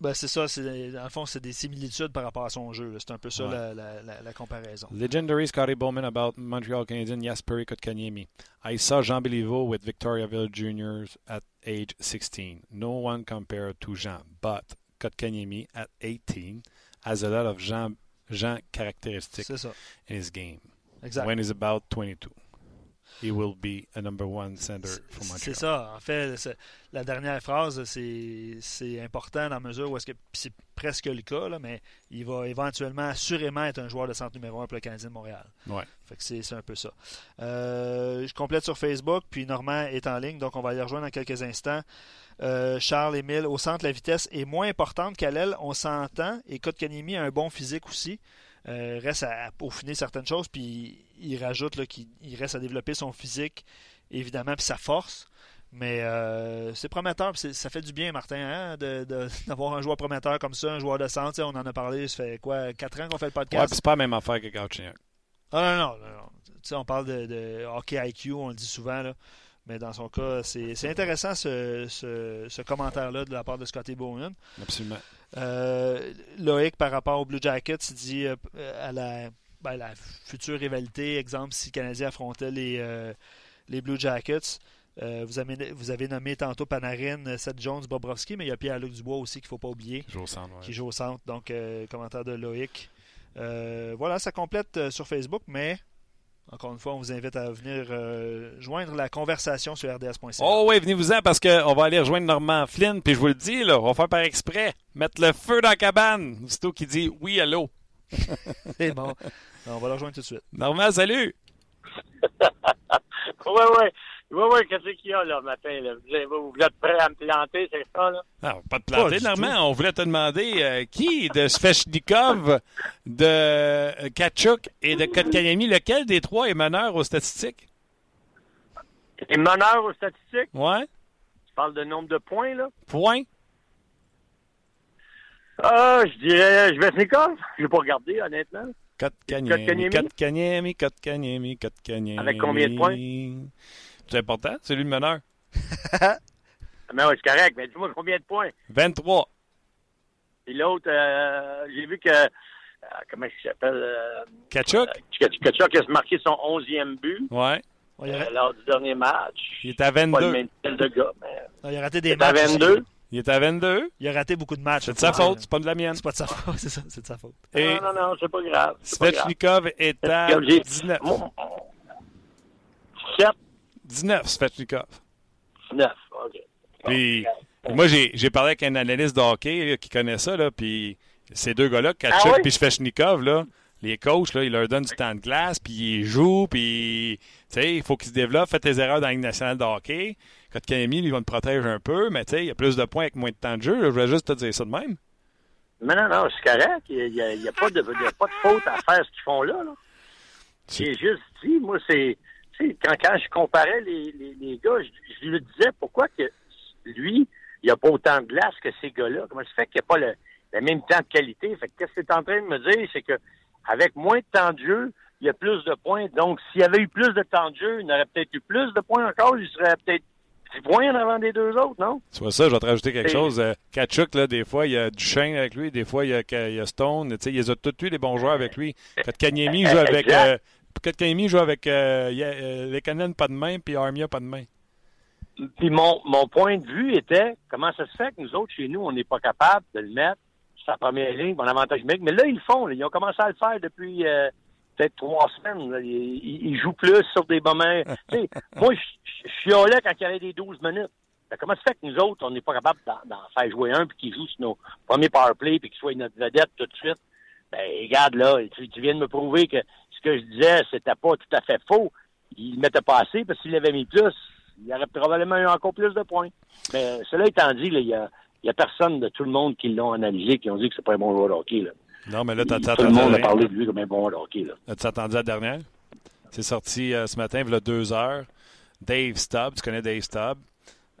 Ben, c'est ça, c'est, dans le fond, c'est des similitudes par rapport à son jeu. C'est un peu ça la, la, la, comparaison. Legendary Scotty Bowman about Montreal Canadiens Jasperi Kotkaniemi. I saw Jean Béliveau with Victoriaville Juniors at age 16. No one compared to Jean, but Kotkaniemi at 18 has a lot of Jean, Jean characteristics in his game. Exactly. When he's about 22 he will be a number one center for Montreal. C'est ça. En fait, la dernière phrase, c'est important dans la mesure où est-ce que c'est presque le cas, là, mais il va éventuellement, assurément, être un joueur de centre numéro un pour le Canadien de Montréal. Ouais. Fait que c'est un peu ça. Euh, je complète sur Facebook, puis Normand est en ligne, donc on va y rejoindre dans quelques instants. Euh, Charles Émile, au centre, la vitesse est moins importante qu'à l'aile, on s'entend, et Kotkaniemi a un bon physique aussi. Euh, reste à, peaufiner certaines choses, puis il rajoute qu'il reste à développer son physique, évidemment, puis sa force. Mais euh, c'est prometteur, ça fait du bien, Martin, hein, [LAUGHS] d'avoir un joueur prometteur comme ça, un joueur de centre. On en a parlé, ça fait quoi, 4 ans qu'on fait le podcast? Ouais, c'est pas la même affaire que Gauthier. Ah non, non, non. on parle de, hockey IQ, on le dit souvent, là. Mais dans son cas, c'est intéressant ce, ce commentaire-là de la part de Scotty Bowman. Absolument. Euh, Loïc, par rapport aux Blue Jackets, il dit euh, à la, ben, la, future rivalité, exemple, si le Canadien affrontait les, euh, les Blue Jackets, vous, avez, vous, avez, nommé tantôt Panarin, Seth Jones, Bobrovski, mais il y a Pierre-Luc Dubois aussi qu'il ne faut pas oublier. Qui joue au centre. Qui joue au centre. Donc, commentaire de Loïc. voilà, ça complète sur Facebook, mais Encore une fois, on vous invite à venir euh, joindre la conversation sur rds.ca. Oh oui, venez-vous-en parce qu'on va aller rejoindre Normand Flynn. Puis je vous le dis, là, on va faire par exprès. Mettre le feu dans la cabane. Aussitôt qui dit oui, allô. [LAUGHS] C'est bon. [LAUGHS] On va le rejoindre tout de suite. Normand, salut. [LAUGHS] oui, oui. Oui, oui, qu'est-ce qu'il y a là, matin? Là? Vous, êtes prêt à me planter, c'est ça, là? Non, pas de planter, Normand. On voulait te demander euh, qui de Svechnikov, de euh, Kachuk et de Kotkaniemi, lequel des trois est meneur aux statistiques? Est meneur aux statistiques? Ouais. Tu parles de nombre de points, là? Points? Ah, je dirais Svechnikov. Je n'ai pas regardé, honnêtement. Kotkaniemi, Kotkaniemi, Kotkaniemi, Kotkaniemi. Avec combien de points? C'est important, c'est lui le meneur. mais [LAUGHS] oui, c'est correct. Mais dis-moi combien de points? 23. Et l'autre, euh, j'ai vu que. Euh, comment il s'appelle? Euh, Kachuk? Kachuk a marqué son 11e but. Ouais. lors du dernier match. Il est à 22. Pas le même de gars, mais... il a raté des matchs. à 22. Il est à 22. Il a raté beaucoup de matchs. C'est de sa faute, c'est pas de la mienne. C'est pas de sa faute, [LAUGHS] c'est ça, c'est de sa faute. Et non, non, non, c'est pas grave. Svechnikov est à 19. 7. 19, Svechnikov. 19, OK. Puis, moi, j'ai parlé avec un analyste de hockey qui connaît ça, là, puis ces deux gars-là, Kachuk et ah oui? Svechnikov, là, les coachs, là, ils leur donnent du temps de glace, puis ils jouent, puis il faut qu'ils se développent. Faites tes erreurs dans la Ligue nationale de hockey. Quand Camille, ils vont te protéger un peu, mais il y a plus de points avec moins de temps de jeu. Je voulais juste te dire ça de même. Mais non, non, c'est correct. Il n'y a, a, pas de, a pas de faute à faire ce qu'ils font là. là. J'ai juste dit, moi, c'est quand, quand je comparais les, les, les gars, je, lui disais pourquoi que lui, il n'y a pas autant de glace que ces gars-là? Comment ça fait qu'il n'y a pas le, même temps de qualité? Fait que qu'est-ce que tu es en train de me dire? C'est que avec moins de temps de jeu, il y a plus de points. Donc, s'il y avait eu plus de temps de jeu, il aurait peut-être eu plus de points encore. Il serait peut-être 10 points en avant des deux autres, non? Tu vois ça, je vais te rajouter quelque chose. Euh, Kachuk, là, des fois, il y a Duchesne avec lui, des fois, il y a, il y a Stone. Il y a tous les bons joueurs avec lui. Kanyemi joue avec euh, Kotkaniemi joue avec euh, euh pas de main, puis Armia pas de main. Puis mon, mon point de vue était comment ça se fait que nous autres, chez nous, on n'est pas capable de le mettre sur sa première ligne, bon avantage numérique? Mais là, ils le font. Ils ont commencé à le faire depuis euh, peut-être trois semaines. Ils, jouent plus sur des moments. [LAUGHS] moi, je suis là quand il y avait des 12 minutes. comment ça se fait que nous autres, on n'est pas capable d'en faire jouer un puis qu'il joue sur nos premiers power play puis qu'il soit notre vedette tout de suite? Ben, regarde là, tu, tu viens de me prouver que ce que je disais, c'était pas tout à fait faux. Il ne mettait pas assez parce qu'il avait mis plus, il aurait probablement eu encore plus de points. Mais cela étant dit, il y a, y a personne de tout le monde qui l'ont analysé, qui ont dit que c'est pas un bon joueur de hockey. Là. Non, mais là, tu Tout le monde a parlé de lui comme un bon joueur de hockey. As-tu attendu la dernière? C'est sorti euh, ce matin, il y a deux heures. Dave Stubb, tu connais Dave Stubb?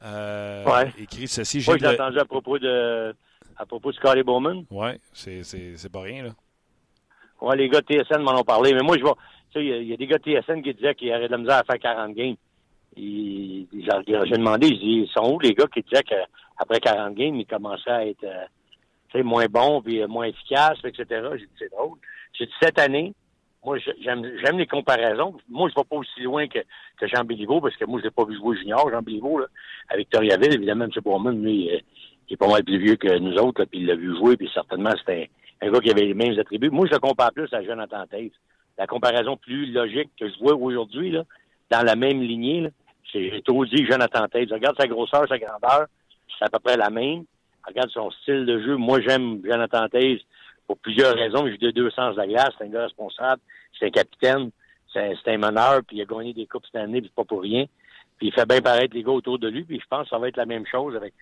Euh, ouais. écrit ceci. J'ai entendu à propos de à propos de Scotty Bowman. Oui, c'est pas rien, là. Ouais, les gars de TSN m'en ont parlé, mais moi, je vois, tu sais, il y, a des gars de TSN qui disaient qu'ils auraient de la misère à faire 40 games. J'ai demandé, je dis, ils sont où les gars qui disaient qu'après 40 games, ils commençaient à être euh, moins bons, puis euh, moins efficaces, etc. J'ai dit, c'est drôle. J'ai dit, cette année, moi, j'aime les comparaisons. Moi, je ne vais pas aussi loin que, que Jean Béliveau, parce que moi, je l'ai pas vu jouer junior, Jean Béliveau, là, à Victoriaville. Évidemment, M. Bourman, lui, il est pas mal plus vieux que nous autres, puis il l'a vu jouer, puis certainement, c'était un gars qui avait les mêmes attributs. Moi, je le compare plus à Jonathan Taves. La comparaison plus logique que je vois aujourd'hui, là, dans la même lignée, j'ai toujours dit Jonathan Taves. Regarde sa grosseur, sa grandeur, c'est à peu près la même. Regarde son style de jeu. Moi, j'aime Jonathan Taves pour plusieurs raisons. Joue de deux sens de la glace. C'est un gars responsable. C'est un capitaine. C'est un, meneur. Puis il a gagné des coupes cette année, puis pas pour rien. Puis il fait bien paraître les gars autour de lui. Puis je pense que ça va être la même chose avec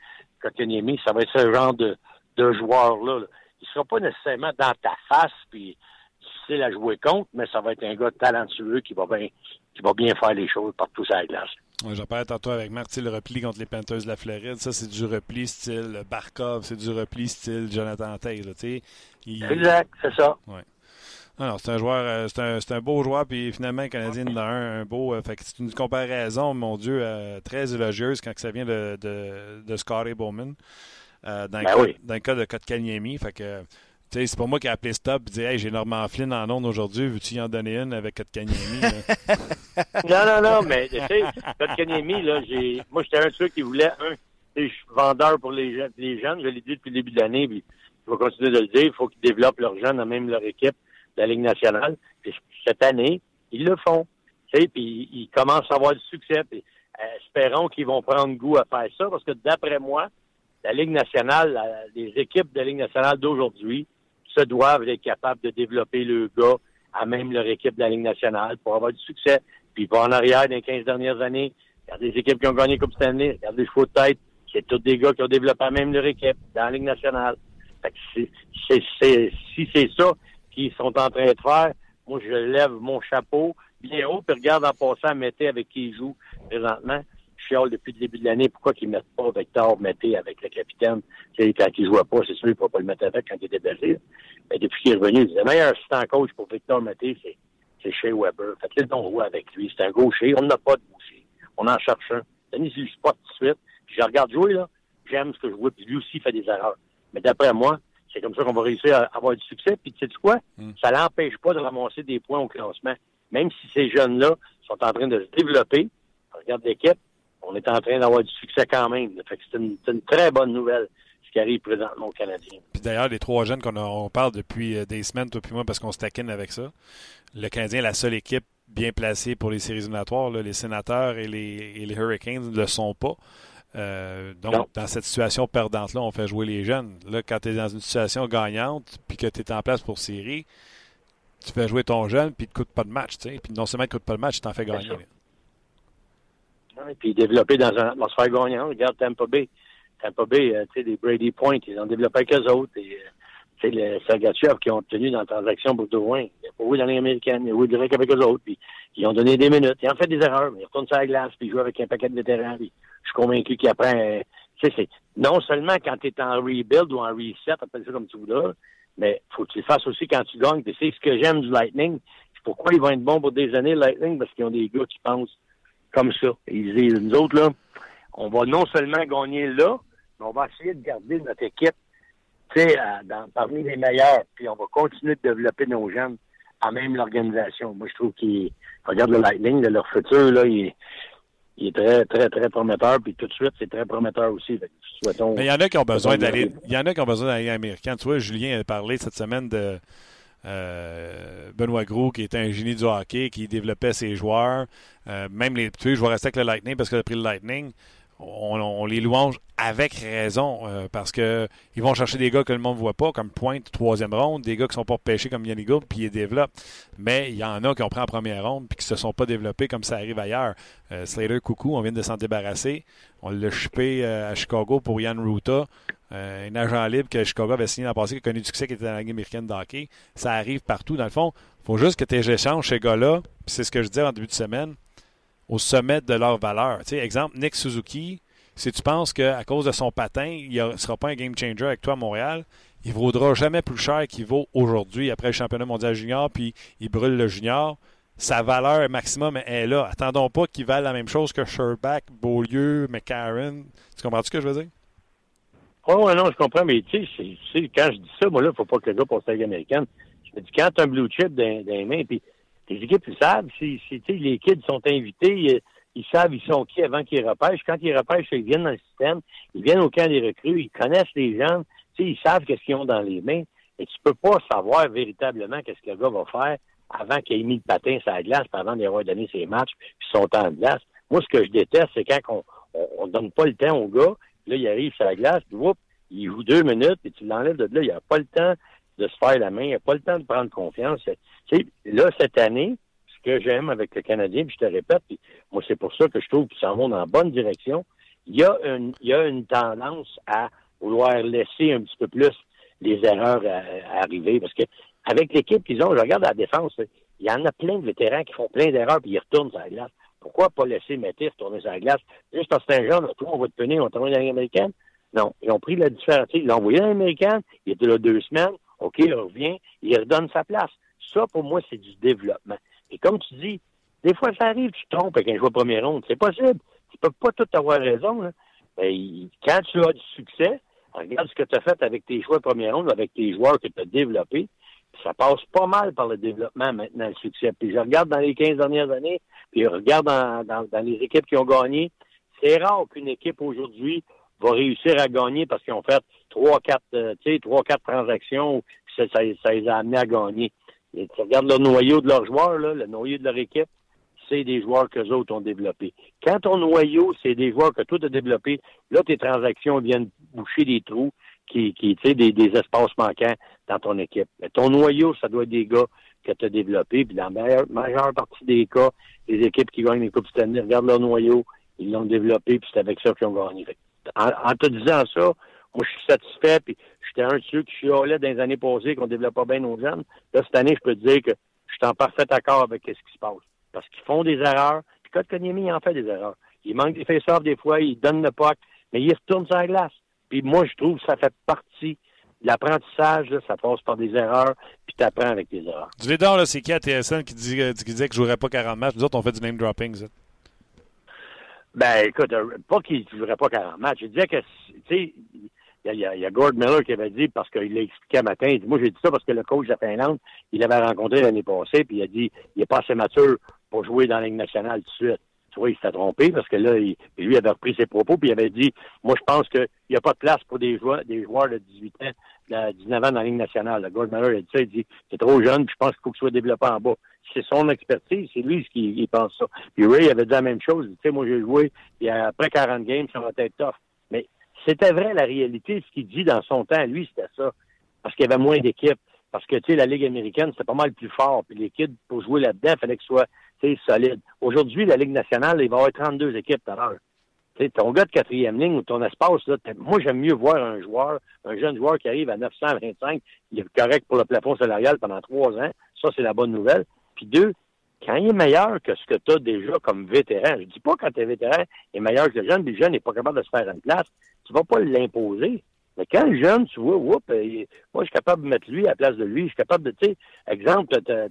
Kotkaniemi. Ça va être ce genre de, de joueur-là. Là il sera pas nécessairement dans ta face puis difficile à jouer contre, mais ça va être un gars talentueux qui va bien qui va bien faire les choses partout sur la glace. Ouais, J'en parlais tantôt avec Marc, le repli contre les Panthers de la Floride, ça c'est du repli style Barkov, c'est du repli style Jonathan Taylor, tu il... Exact, c'est ça. Ouais. Alors, c'est un joueur, euh, c'est un, un beau joueur, puis finalement, le Canadien un, un beau. Euh, fait que c'est une comparaison, mon Dieu, euh, très élogieuse quand ça vient de, de, de Scotty Bowman. Euh, dans, ben le cas, de Kotkaniemi. Fait que, c'est pas moi qui ai appelé stop et dit Hey, j'ai Normand Flynn en ondes aujourd'hui, veux-tu y en donner une avec Kotkaniemi? [LAUGHS] non, non, non, mais tu sais, Kotkaniemi, là, j'ai. Moi, j'étais un de ceux qui voulait un. Je suis vendeur pour les, jeunes, les jeunes, je l'ai dit depuis le début de l'année, puis je vais continuer de le dire. Il faut qu'ils développent leurs jeunes, même leur équipe de la Ligue nationale. Puis cette année, ils le font. puis ils commencent à avoir du succès. Puis, euh, espérons qu'ils vont prendre goût à faire ça, parce que d'après moi, la Ligue nationale, les équipes de la Ligue nationale d'aujourd'hui se doivent être capables de développer le gars à même leur équipe de la Ligue nationale pour avoir du succès. Puis pas en arrière dans les 15 dernières années. Regardez les équipes qui ont gagné Coupe Stanley, regardez les chevaux de tête. C'est tous des gars qui ont développé à même leur équipe dans la Ligue nationale. si c'est ça qu'ils sont en train de faire, moi je lève mon chapeau bien haut, puis regarde en passant Mété avec qui il joue présentement. Je chiale depuis le début de l'année pourquoi qu'ils mettent pas Victor Mété avec le capitaine. sais, quand il jouait pas, c'est sûr qu'il ne faut pas le mettre avec quand il était blessé. Mais depuis qu'il est revenu, le meilleur assistant coach pour Victor Mété, c'est c'est Shea Weber. Faites-le donc jouer avec lui. C'est un gaucher. On n'a pas de gaucher. On en cherche un. Donnez-lui le spot tout de suite. Puis je regarde jouer, là. J'aime ce que je vois. Puis lui aussi, il fait des erreurs. Mais d'après moi, c'est comme ça qu'on va réussir à avoir du succès. Puis tu sais quoi? Hmm. Ça l'empêche pas de ramasser des points au classement. Même si ces jeunes-là sont en train de se développer, regarde l'équipe, on est en train d'avoir du succès quand même. Fait que c'est une, une, très bonne nouvelle ce qui arrive présentement aux Canadiens. Puis d'ailleurs, les trois jeunes qu'on on parle depuis euh, des semaines, toi puis moi, parce qu'on se taquine avec ça. Le Canadien est la seule équipe bien placée pour les séries éliminatoires. Les sénateurs et les, et les Hurricanes ne le sont pas. Euh, donc, dans cette situation perdante-là, on fait jouer les jeunes. Là, quand tu es dans une situation gagnante, puis que tu es en place pour série, tu fais jouer ton jeune, puis il ne te coûte pas de match. Puis non seulement il ne coûte pas de match, tu t'en fais gagner. Oui, puis développer dans une atmosphère gagnante. Regarde Tampa Bay. Tampa Bay, euh, tu sais, des Brady Point, ils ont développé avec eux autres. Et, euh, tu sais, le Sergachev qui ont obtenu dans la transaction pour Drouin. Il a pas joué dans l'américaine, il a joué direct avec eux autres. Puis ils ont donné des minutes. Ils ont fait des erreurs, mais ils retournent sur la glace, puis ils jouent avec un paquet de vétérans. Puis je suis convaincu qu'il apprend. Euh, c'est non seulement quand tu es en rebuild ou en reset, appelle ça comme tu voudras, mais faut que tu le fasses aussi quand tu gagnes. Tu sais, ce que j'aime du Lightning, c'est pourquoi ils vont être bons pour des années, Lightning, parce qu'ils ont des gars qui pensent comme ça. Ils disent, nous autres, là, on va non seulement gagner là, mais on va essayer de garder notre équipe parmi les meilleurs. Puis on va continuer de développer nos jeunes à même l'organisation. Moi, je trouve qu'ils regardent le Lightning, de leur futur, là, il, est très, très, très prometteur. Puis tout de suite, c'est très prometteur aussi. Mais il y en a qui ont besoin d'aller. Il y en a qui ont besoin d'aller américain. Tu vois, Julien a parlé cette semaine de euh, Benoît Gros, qui était un génie du hockey, qui développait ses joueurs. Euh, même les. Je vais rester avec le Lightning parce qu'il a pris le Lightning on, les louange avec raison euh, parce que ils vont chercher des gars que le monde ne voit pas, comme Pointe, troisième ronde, des gars qui sont pas pêchés comme Yannick Gould, puis ils développent. Mais il y en a qui ont pris en première ronde puis qui se sont pas développés comme ça arrive ailleurs. Slater Coucou, on vient de s'en débarrasser. On l'a chipé à Chicago pour Yann Ruta, un agent libre que Chicago avait signé l'an passé, qui a connu du succès, qui était dans la Ligue américaine d'hockey. Ça arrive partout. Dans le fond, il faut juste que tu échanges ces gars-là, c'est ce que je disais en début de semaine au sommet de leur valeur. Exemple, Nick Suzuki, si tu penses qu'à cause de son patin, il ne sera pas un game changer avec toi à Montréal, il vaudra jamais plus cher qu'il vaut aujourd'hui après le championnat mondial junior, puis il brûle le junior. Sa valeur maximum est là. Attendons pas qu'il vaille la même chose que Sherback, Beaulieu, McCarron. Tu comprends ce que je veux dire? Oh, non, je comprends, mais tu sais, quand je dis ça, moi, là, faut pas que le gars passe la américaine. Je me dis, quand tu as un blue chip dans, les mains, puis les équipes, ils savent, si, les kids sont invités, ils, savent ils sont qui avant qu'ils repêchent. Quand ils repêchent, ils viennent dans le système, ils viennent au camp des recrues, ils connaissent les gens, ils savent qu'est-ce qu'ils ont dans les mains. Et tu peux pas savoir véritablement qu'est-ce que le gars va faire avant qu'il ait mis le patin sur la glace, puis avant d'avoir donné ses matchs, puis son temps de glace. Moi, ce que je déteste, c'est quand on, on, donne pas le temps au gars, là, il arrive sur la glace, puis whoop, il joue deux minutes, et tu l'enlèves de là, il a pas le temps de se faire la main, il a pas le temps de prendre confiance là, cette année, ce que j'aime avec le Canadien, puis je te répète, puis moi, c'est pour ça que je trouve qu'ils s'en vont dans la bonne direction. Il y, a une, il y a une tendance à vouloir laisser un petit peu plus les erreurs arriver. Parce que avec l'équipe qu'ils ont, je regarde la défense, il y en a plein de vétérans qui font plein d'erreurs puis ils retournent sur la glace. Pourquoi pas laisser Métis retourner sur la glace? Juste parce que c'est un genre, toi, on va te punir, on va t'envoyer dans l'américaine. Non, ils ont pris la différence. Ils l'ont envoyé dans l'américaine, il était là deux semaines, OK, il revient, il redonne sa place. Ça, pour moi, c'est du développement. Et comme tu dis, des fois, ça arrive, tu trompes avec un joueur premier ronde. C'est possible. Tu peux pas tout avoir raison. Là. Ben, quand tu as du succès, regarde ce que tu as fait avec tes choix première ronde, avec tes joueurs que tu as développés. Ça passe pas mal par le développement maintenant, le succès. Puis je regarde dans les 15 dernières années, puis je regarde dans, dans, les équipes qui ont gagné. C'est rare qu'une équipe aujourd'hui va réussir à gagner parce qu'ils ont fait trois, quatre, euh, tu sais, trois, quatre transactions, ça, ça, les a amenés à gagner. Et tu regardes le noyau de leurs joueurs, là, le noyau de leur équipe, c'est des joueurs que autres ont développés. Quand ton noyau, c'est des joueurs que toi as développés, là, tes transactions viennent boucher des trous, qui, qui tu sais, des, des espaces manquants dans ton équipe. Mais ton noyau, ça doit être des gars que tu as développés. Puis dans la majeure, partie des cas, les équipes qui gagnent les Coupes Stanley regardent leur noyau, ils l'ont développé, puis c'est avec ça qu'ils ont gagné. En, en, te disant ça, moi, je suis satisfait, puis j'étais un de ceux qui chialait dans les années passées qu'on développe pas bien nos jeunes. Là, cette année, je peux te dire que je suis en parfait accord avec ce qui se passe. Parce qu'ils font des erreurs, puis Kotkaniemi, il en fait des erreurs. Il manque des face-offs des fois, il donne le puck, mais il retourne sur la glace. Puis moi, je trouve que ça fait partie de l'apprentissage, ça passe par des erreurs, puis tu apprends avec des erreurs. Du là, c'est qui à TSN qui, dit, qui disait que je ne jouerais pas 40 matchs? Nous autres, on fait du name dropping, ça. Ben, écoute, euh, pas qu'il ne jouerait pas 40 matchs. Je disais que, tu sais, il y, y, a Gord Miller qui avait dit, parce qu'il l'a expliqué un matin, il dit, moi j'ai dit ça parce que le coach de Finlande, il l'avait rencontré l'année passée, puis il a dit, il n'est pas assez mature pour jouer dans la Ligue nationale tout de suite. Il s'est trompé parce que là, il, lui avait repris ses propos, puis il avait dit, moi je pense qu'il n'y a pas de place pour des joueurs, de 18 ans, de 19 ans dans la Ligue nationale. Le Gord Miller a dit ça, il dit, c'est trop jeune, puis je pense qu'il faut qu'il soit développé en bas c'est son expertise, c'est lui qui pense ça. Puis Ray avait dit la même chose. Tu sais, moi j'ai joué, puis après 40 games, ça va être tough. Mais c'était vrai la réalité, ce qu'il dit dans son temps, lui, c'était ça. Parce qu'il y avait moins d'équipes. Parce que, tu sais, la Ligue américaine, c'était pas mal plus fort. Puis kids, pour jouer là-dedans, il fallait que soit, solide. Aujourd'hui, la Ligue nationale, il va y avoir 32 équipes par heure. sais, ton gars de quatrième ligne ou ton espace, là, moi, j'aime mieux voir un joueur, un jeune joueur qui arrive à 925, il est correct pour le plafond salarial pendant trois ans. Ça, c'est la bonne nouvelle. Puis deux, quand il est meilleur que ce que tu as déjà comme vétéran, je dis pas quand tu es vétéran, il est meilleur que le jeune, puis le jeune n'est pas capable de se faire une place, tu vas pas l'imposer. Mais quand le jeune, tu vois, oups, euh, moi, je suis capable de mettre lui à la place de lui. Je suis capable de, tu sais, exemple, t'as,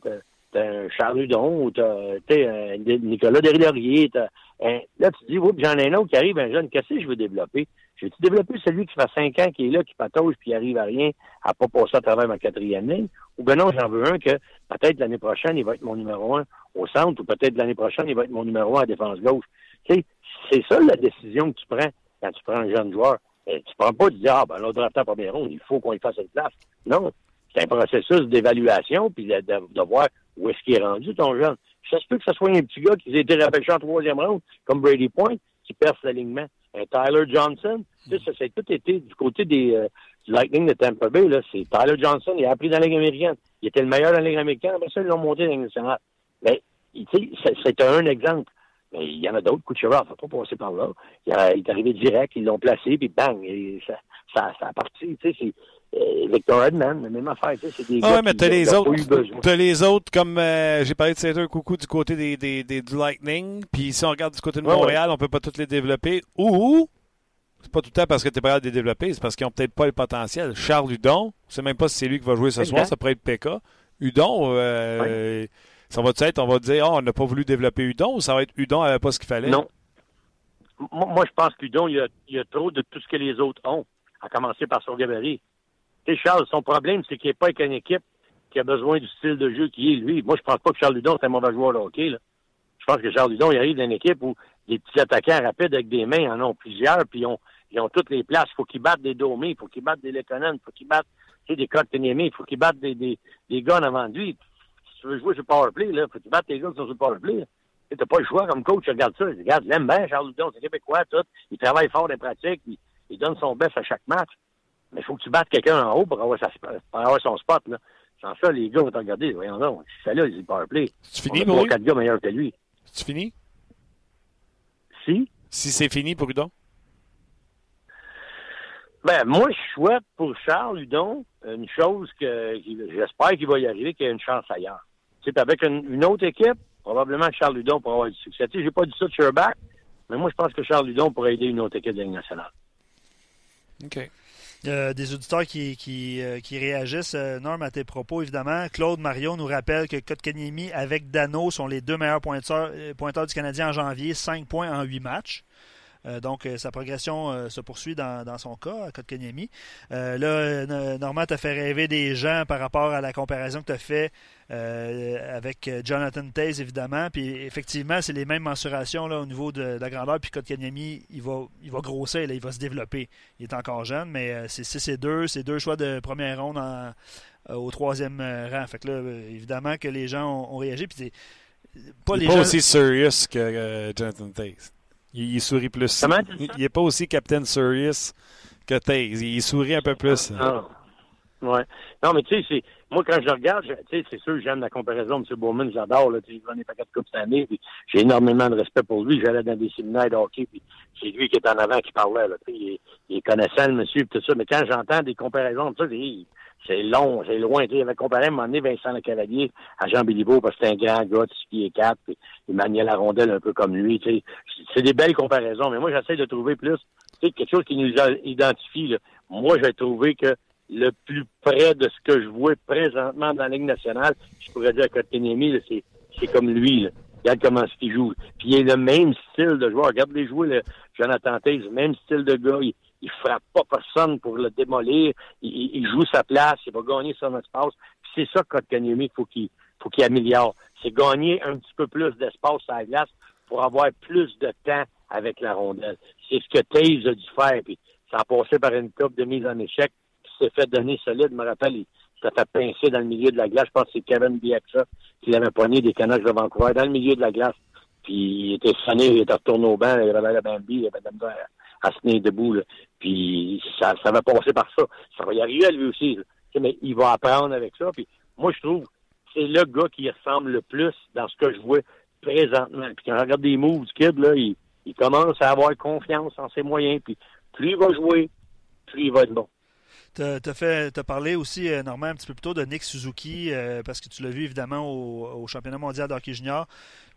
un Charles Hudon ou t'as, un Nicolas Derrière. là, tu dis, oups, j'en ai un autre qui arrive, un jeune, qu'est-ce que je veux développer? Je vais-tu développer celui qui fait cinq ans, qui est là, qui patauge, puis arrive à rien, à pas passer à travers ma quatrième ligne? Ou ben non, j'en veux un que peut-être l'année prochaine, il va être mon numéro un au centre, ou peut-être l'année prochaine, il va être mon numéro un à défense gauche. Tu sais, c'est ça la décision que tu prends quand tu prends un jeune joueur. Et tu prends pas de dire, ah, ben, l'autre drafté en première ronde, il faut qu'on y fasse une place. Non. C'est un processus d'évaluation, puis de, voir où est-ce qu'il est rendu, ton jeune. Ça se peut que ce soit un petit gars qui a été repêché en troisième ronde, comme Brady Point, qui perce l'alignement. Un Tyler Johnson, ça, c'est tout été du côté des, euh, du Lightning de Tampa Bay, là. C'est Tyler Johnson, il a appris dans la Ligue américaine. Il était le meilleur dans la Ligue américaine, après ça, ils l'ont monté dans la Ligue nationale. Mais, tu sais, c'est un exemple. Mais il y en a d'autres. Kucherov ne faut pas passer par là. Il, est arrivé direct, ils l'ont placé, puis bang, ça, ça, ça a parti. Tu sais, euh, Victor Edman, la même affaire. C'est des ah, ouais, mais t'as les autres. T'as les autres, comme euh, j'ai parlé de Saint Coucou du côté des, des, des, du Lightning. Puis si on regarde du côté de Montréal, ouais. on peut pas toutes les développer. Ou c'est pas tout le temps parce que tu es pas capable de les développer, c'est parce qu'ils n'ont peut-être pas le potentiel. Charles Hudon, je sais même pas si c'est lui qui va jouer ce soir, ça pourrait être PK. Hudon, euh, ça va être, on va dire, oh, on n'a pas voulu développer Udon ou ça va être Udon n'avait pas ce qu'il fallait? Non. Moi, je pense qu'Udon, il y, a, trop de tout ce que les autres ont, à commencer par son gabarit. Tu sais, Charles, son problème, c'est qu'il n'est pas avec une équipe qui a besoin du style de jeu qui est lui. Moi, je pense pas que Charles Hudon, c'est un mauvais joueur de hockey. Là. Je pense que Charles Hudon, il arrive d'une équipe où des petits attaquants rapides avec des mains en ont plusieurs, puis ils ont, toutes les places. Il faut qu'ils battent des Domés, il faut qu'ils battent des Lekonen, il faut qu'ils battent des Kotkaniemi, il faut qu'ils battent des, des, des avant lui si tu veux jouer sur powerplay, là, faut que tu battes tes gars qui sont sur powerplay. Tu n'as pas le choix comme coach, regarde ça. Regarde, il aime bien Charles Ludon, c'est québécois, tout. Il travaille fort des pratiques, il, il donne son best à chaque match. Mais il faut que tu battes quelqu'un en haut pour avoir, sa, pour avoir son spot. Là. Sans ça, les gars vont te regarder. Voyons donc, c'est là, il est powerplay. C'est fini, pour quatre gars meilleurs que lui. C'est fini? Si? Si c'est fini pour Udon? Ben, moi, je souhaite pour Charles Hudon une chose que j'espère qu'il va y arriver, qu'il y ait une chance ailleurs. C'est avec une, autre équipe, probablement Charles Hudon pourra avoir du succès. Je n'ai pas dit ça de Sherback, mais moi, je pense que Charles Hudon pourrait aider une autre équipe de Ligue nationale. OK. Euh, des auditeurs qui, euh, réagissent. Euh, Norm, à tes propos, évidemment. Claude Marion nous rappelle que Kotkaniemi avec Dano sont les deux meilleurs pointeurs, pointeurs du Canadien en janvier, 5 points en 8 matchs. Euh, donc, euh, sa progression euh, se poursuit dans, son cas, à Kotkaniemi. là, Normand t'a fait rêver des gens par rapport à la comparaison que tu as fait avec Jonathan Taze, évidemment. Puis, effectivement, c'est les mêmes mensurations là, au niveau de, la grandeur. Puis, Kotkaniemi, il va, il va grossir, il va se développer. Il est encore jeune, mais c'est 6 et 2. C'est deux choix de première ronde au troisième rang. Fait que là, évidemment que les gens ont, ont réagi. Puis, pas pas aussi serious que euh, Jonathan Taze. Il, sourit plus. Comment il n'est pas aussi Captain Serious que Taze. Il sourit un peu plus. Ah, ouais. Non, mais tu sais, moi, quand je le regarde, tu sais, c'est sûr, j'aime la comparaison. M. Bowman, j'adore. Il gagne pas quatre coupes cette année. J'ai énormément de respect pour lui. J'allais dans des séminaires de hockey. Puis c'est lui qui est en avant qui parlait. Là, il, il est connaissant, le monsieur, tout ça. Mais quand j'entends des comparaisons, ça, c'est long, c'est loin. Il avait comparé à un moment donné Vincent Le Cavalier à Jean Béliveau parce que c'est un grand gars de 6 pieds 4, puis il maniait la rondelle un peu comme lui. C'est des belles comparaisons, mais moi j'essaie de trouver plus quelque chose qui nous identifie. Là. Moi, j'ai trouvé que le plus près de ce que je vois présentement dans la Ligue nationale, je pourrais dire que Kotkaniemi, c'est, c'est comme lui. Là. Regarde comment il joue. Puis il a le même style de joueur. Regarde les jouer, le Jonathan Taze, même style de gars. Il frappe pas personne pour le démolir. Il, joue sa place, il va gagner son espace. c'est ça Kotkaniemi faut qu'il faut qu'il améliore. C'est gagner un petit peu plus d'espace à la glace pour avoir plus de temps avec la rondelle. C'est ce que Taze a dû faire. Puis ça a passé par une coupe de mise en échec. Puis s'est fait donner solide. Je me rappelle, il s'est fait pincer dans le milieu de la glace. Je pense que c'est Kevin Bieksa qui l'avait poigné des Canucks de Vancouver dans le milieu de la glace. Puis il était sonné, il était retourné au banc, il avait la bambi, il avait de la à se tenir debout. Là. Puis ça, ça va passer par ça. Ça va y arriver à lui aussi. Mais il va apprendre avec ça. Puis moi, je trouve c'est le gars qui ressemble le plus dans ce que je vois présentement. Puis quand je regarde des moves du kid, là, il, commence à avoir confiance en ses moyens. Puis plus il va jouer, plus il va être bon. Tu as, parlé aussi, euh, Normand, un petit peu plus tôt de Nick Suzuki, euh, parce que tu l'as vu évidemment au, au championnat mondial d'hockey junior.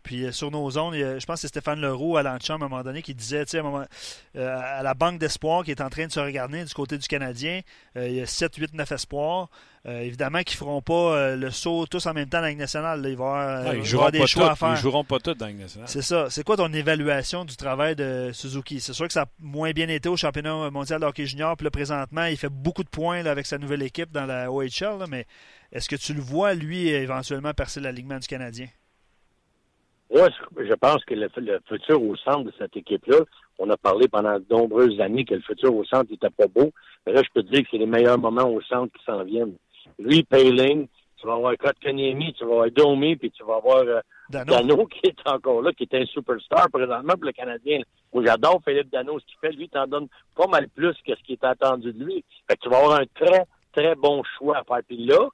Puis euh, sur nos zones, je pense que c'est Stéphane Leroux à l'Ancham à un moment donné qui disait, tu sais, à, à, la banque d'espoir qui est en train de se regarder du côté du Canadien, euh, il y a 7, 8, 9 espoirs. Euh, évidemment qu'ils ne feront pas le saut tous en même temps dans la Ligue nationale. il va y avoir, des choix à faire. Ils joueront pas tous dans la nationale. C'est ça. C'est quoi ton évaluation du travail de Suzuki? C'est sûr que ça a moins bien été au championnat mondial de hockey junior. Puis là, présentement, il fait beaucoup de points avec sa nouvelle équipe dans la OHL. mais est-ce que tu le vois, lui, éventuellement percer l'alignement du Canadien? Moi, je pense que le, futur au centre de cette équipe-là, on a parlé pendant de nombreuses années que le futur au centre n'était pas beau. Mais là, je peux te dire que c'est les meilleurs moments au centre qui s'en viennent. Lui, Payling, tu vas avoir Kotkaniemi, tu vas avoir Domi, puis tu vas avoir euh, Dano. qui est encore là, qui est un superstar présentement pour le Canadien. Moi, j'adore Philippe Dano, ce qu'il fait. Lui, t'en donne pas mal plus que ce qui est attendu de lui. Fait que tu vas avoir un très, très bon choix à faire. Puis là,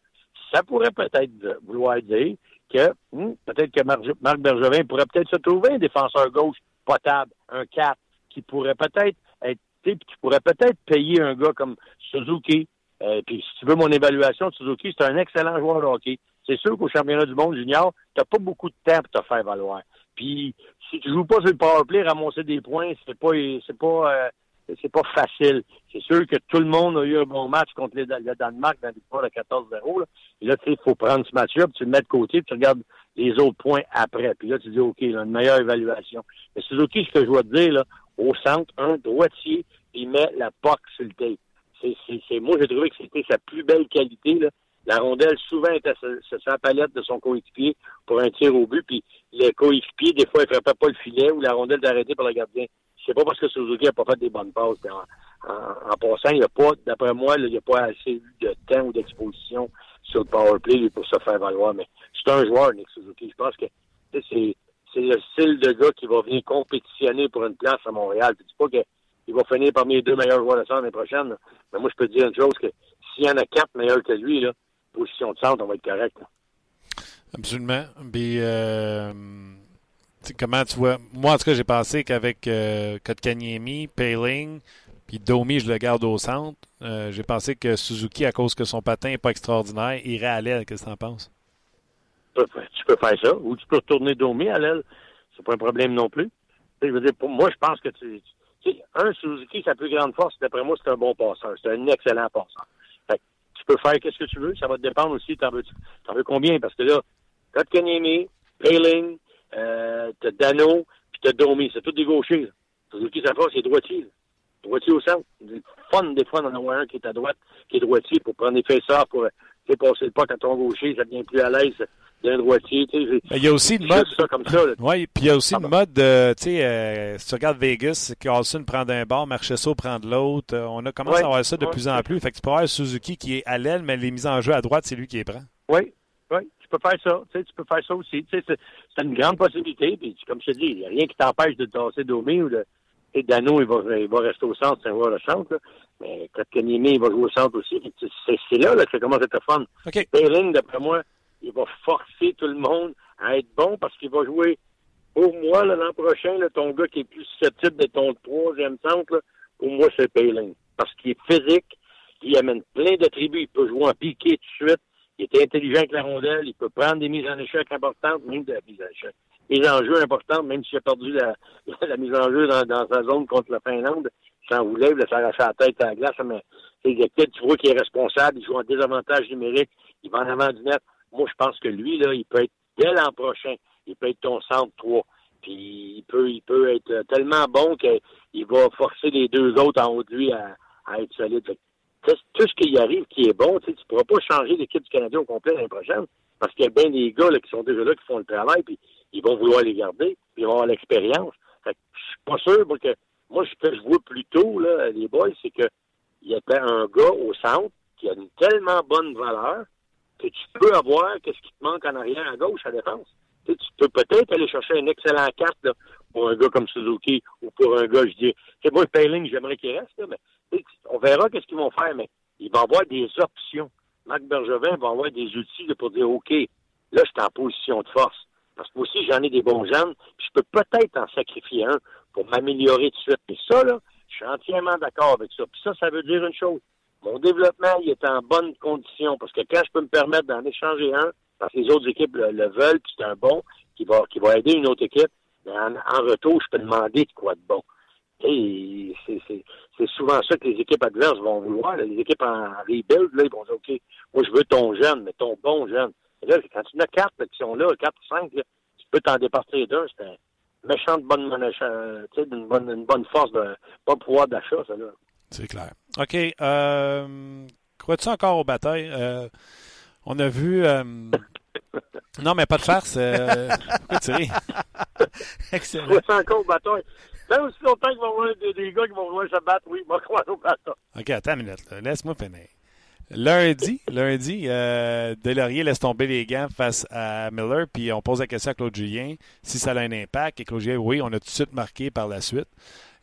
ça pourrait peut-être vouloir dire que hmm, peut-être que Marc Bergevin pourrait peut-être se trouver un défenseur gauche potable, un 4, qui pourrait peut-être être, qui pourrait peut-être payer un gars comme Suzuki. Euh, puis si tu veux mon évaluation Suzuki, c'est un excellent joueur de hockey. C'est sûr qu'au championnat du monde junior, tu pas beaucoup de temps pour te faire valoir. Puis si tu joues pas sur le powerplay, ramasser des points, c'est pas c'est pas euh, c'est pas facile. C'est sûr que tout le monde a eu un bon match contre le Danemark dans l'histoire de 14-0. Et là, tu sais, il faut prendre ce match-là, puis tu le mets de côté, puis tu regardes les autres points après. Puis là, tu dis, OK, là, une meilleure évaluation. Mais c'est OK ce que je dois te dire, là, au centre, un droitier, il met la POC sur le tape. C'est, c'est, moi, j'ai trouvé que c'était sa plus belle qualité. Là. La rondelle, souvent, était sur, sa palette de son coéquipier pour un tir au but, puis le coéquipier, des fois, il frappait pas le filet ou la rondelle d'arrêter par le gardien. C'est pas parce que Suzuki n'a pas fait des bonnes passes. En, en, passant, il a pas, d'après moi, il n'y a pas assez de temps ou d'exposition sur le power play pour se faire valoir. Mais c'est un joueur, Nick Suzuki. Je pense que c'est le style de gars qui va venir compétitionner pour une place à Montréal. Je dis pas qu'il va finir parmi les deux meilleurs joueurs de centre l'année prochaine. Mais moi, je peux te dire une chose que s'il y en a quatre meilleurs que lui, là, position de centre, on va être correct. Absolument. Euh, comment tu vois. Moi, en tout cas, j'ai pensé qu'avec euh, Kotkaniemi, Payling, puis Domi, je le garde au centre. Euh, j'ai pensé que Suzuki, à cause que son patin n'est pas extraordinaire, irait à l'aile. Qu'est-ce que tu en penses? Tu peux faire ça. Ou tu peux retourner Domi à l'aile. C'est pas un problème non plus. Je veux dire, pour moi, je pense que tu, un Suzuki, sa plus grande force, d'après moi, c'est un bon passeur. C'est un excellent passeur. Fait, tu peux faire qu'est-ce que tu veux. Ça va te dépendre aussi. T'en veux, veux combien? Parce que là, Kotkaniemi, Payling, euh, t'as Dano, puis t'as Domi. C'est tous des gauchers. Là. Suzuki, sa force, c'est droitier. Droitier au centre. C'est fun, des fois, d'en avoir un qui est à droite, qui est droitier, pour prendre des faisseurs, pour passer le pas à ton gaucher, ça devient plus à l'aise d'un droitier. Il y a aussi une mode. Oui, puis il y a aussi une mode, tu sais, euh, si tu regardes Vegas, Carlson prend d'un bord, Marchesso prend de l'autre. Euh, on a commencé à voir ça de plus en plus. Fait que tu peux avoir Suzuki qui est à l'aile, mais les mises en jeu à droite, c'est lui qui les prend. Oui. Tu peux faire ça. Tu, sais, tu peux faire ça aussi. Tu sais, c'est une grande possibilité. Puis, comme je te dis, il n'y a rien qui t'empêche de tasser Domi ou de. Et Dano, il va, il va rester au centre, c'est voir le centre. Là. Mais Kotkaniemi, il va jouer au centre aussi. C'est là, là que ça commence à être fun. Okay. d'après moi, il va forcer tout le monde à être bon parce qu'il va jouer pour moi l'an prochain, là, ton gars qui est plus susceptible de ton troisième centre, là, pour moi, c'est Payling. Parce qu'il est physique, il amène plein de tribus, il peut jouer en piqué tout de suite, il est intelligent avec la rondelle, il peut prendre des mises en échec importantes, même de la mise en échec. Les enjeux importants, même s'il a perdu la, [LAUGHS] mise en jeu dans, sa zone contre la Finlande, s'en voulait, il s'arracher la tête à la glace, mais c'est tu vois qu'il est responsable, il joue en désavantage numérique, il va en avant du net. Moi, je pense que lui, là, il peut être, dès l'an prochain, il peut être ton centre 3. Puis il peut, il peut être tellement bon qu'il va forcer les deux autres en haut de lui à, à être solide. Tout ce qui y arrive qui est bon, tu ne pourras pas changer l'équipe du Canadien au complet l'année prochaine parce qu'il y a bien des gars là, qui sont déjà là, qui font le travail, puis ils vont vouloir les garder, puis ils vont avoir l'expérience. Je suis pas sûr que moi, ce que je vois plutôt, là, les boys, c'est que il y a un gars au centre qui a une tellement bonne valeur que tu peux avoir qu'est-ce qui te manque en arrière à gauche à défense. Tu, peux peut-être aller chercher une excellente carte pour un gars comme Suzuki ou pour un gars, je dis, c'est moi, Payling, j'aimerais qu'il reste, là, mais on verra qu'est-ce qu'ils vont faire, mais il va avoir des options. Marc Bergevin va avoir des outils pour dire, OK, là, je suis en position de force. Parce que moi aussi, j'en ai des bons jeunes, puis je peux peut-être en sacrifier un pour m'améliorer tout de suite. Et ça, là, je suis entièrement d'accord avec ça. Puis ça, ça veut dire une chose. Mon développement, il est en bonne condition parce que quand je peux me permettre d'en échanger un, parce que les autres équipes le, veulent, puis c'est un bon qui va, qui va aider une autre équipe, en, en retour, je peux demander de quoi de bon. C'est souvent ça que les équipes adverses vont vouloir. Les équipes en rebuild, là, ils vont dire, OK, moi, je veux ton jeune, mais ton bon jeune. Et là, quand tu as quatre qui sont là, quatre ou cinq, tu peux t'en départir d'un. C'est un méchant de bonne, tu sais, une bonne, une bonne force, de bon pouvoir d'achat, ça, là. C'est clair. OK. Euh, Crois-tu encore aux batailles? Euh, on a vu. Euh, [LAUGHS] non, mais pas de farce. Euh... Pourquoi tu ris? [LAUGHS] Excellent. Crois-tu encore aux batailles? Même aussi longtemps qu'il va y avoir des, gars qui vont vouloir se battre, oui, il va croire aux batailles. OK, attends une minute. Laisse-moi finir. Lundi, lundi, euh, Delaurier laisse tomber les gants face à Miller, puis on pose la question à Claude Julien si ça a un impact. Et Claude Julien, oui, on a tout de suite marqué par la suite.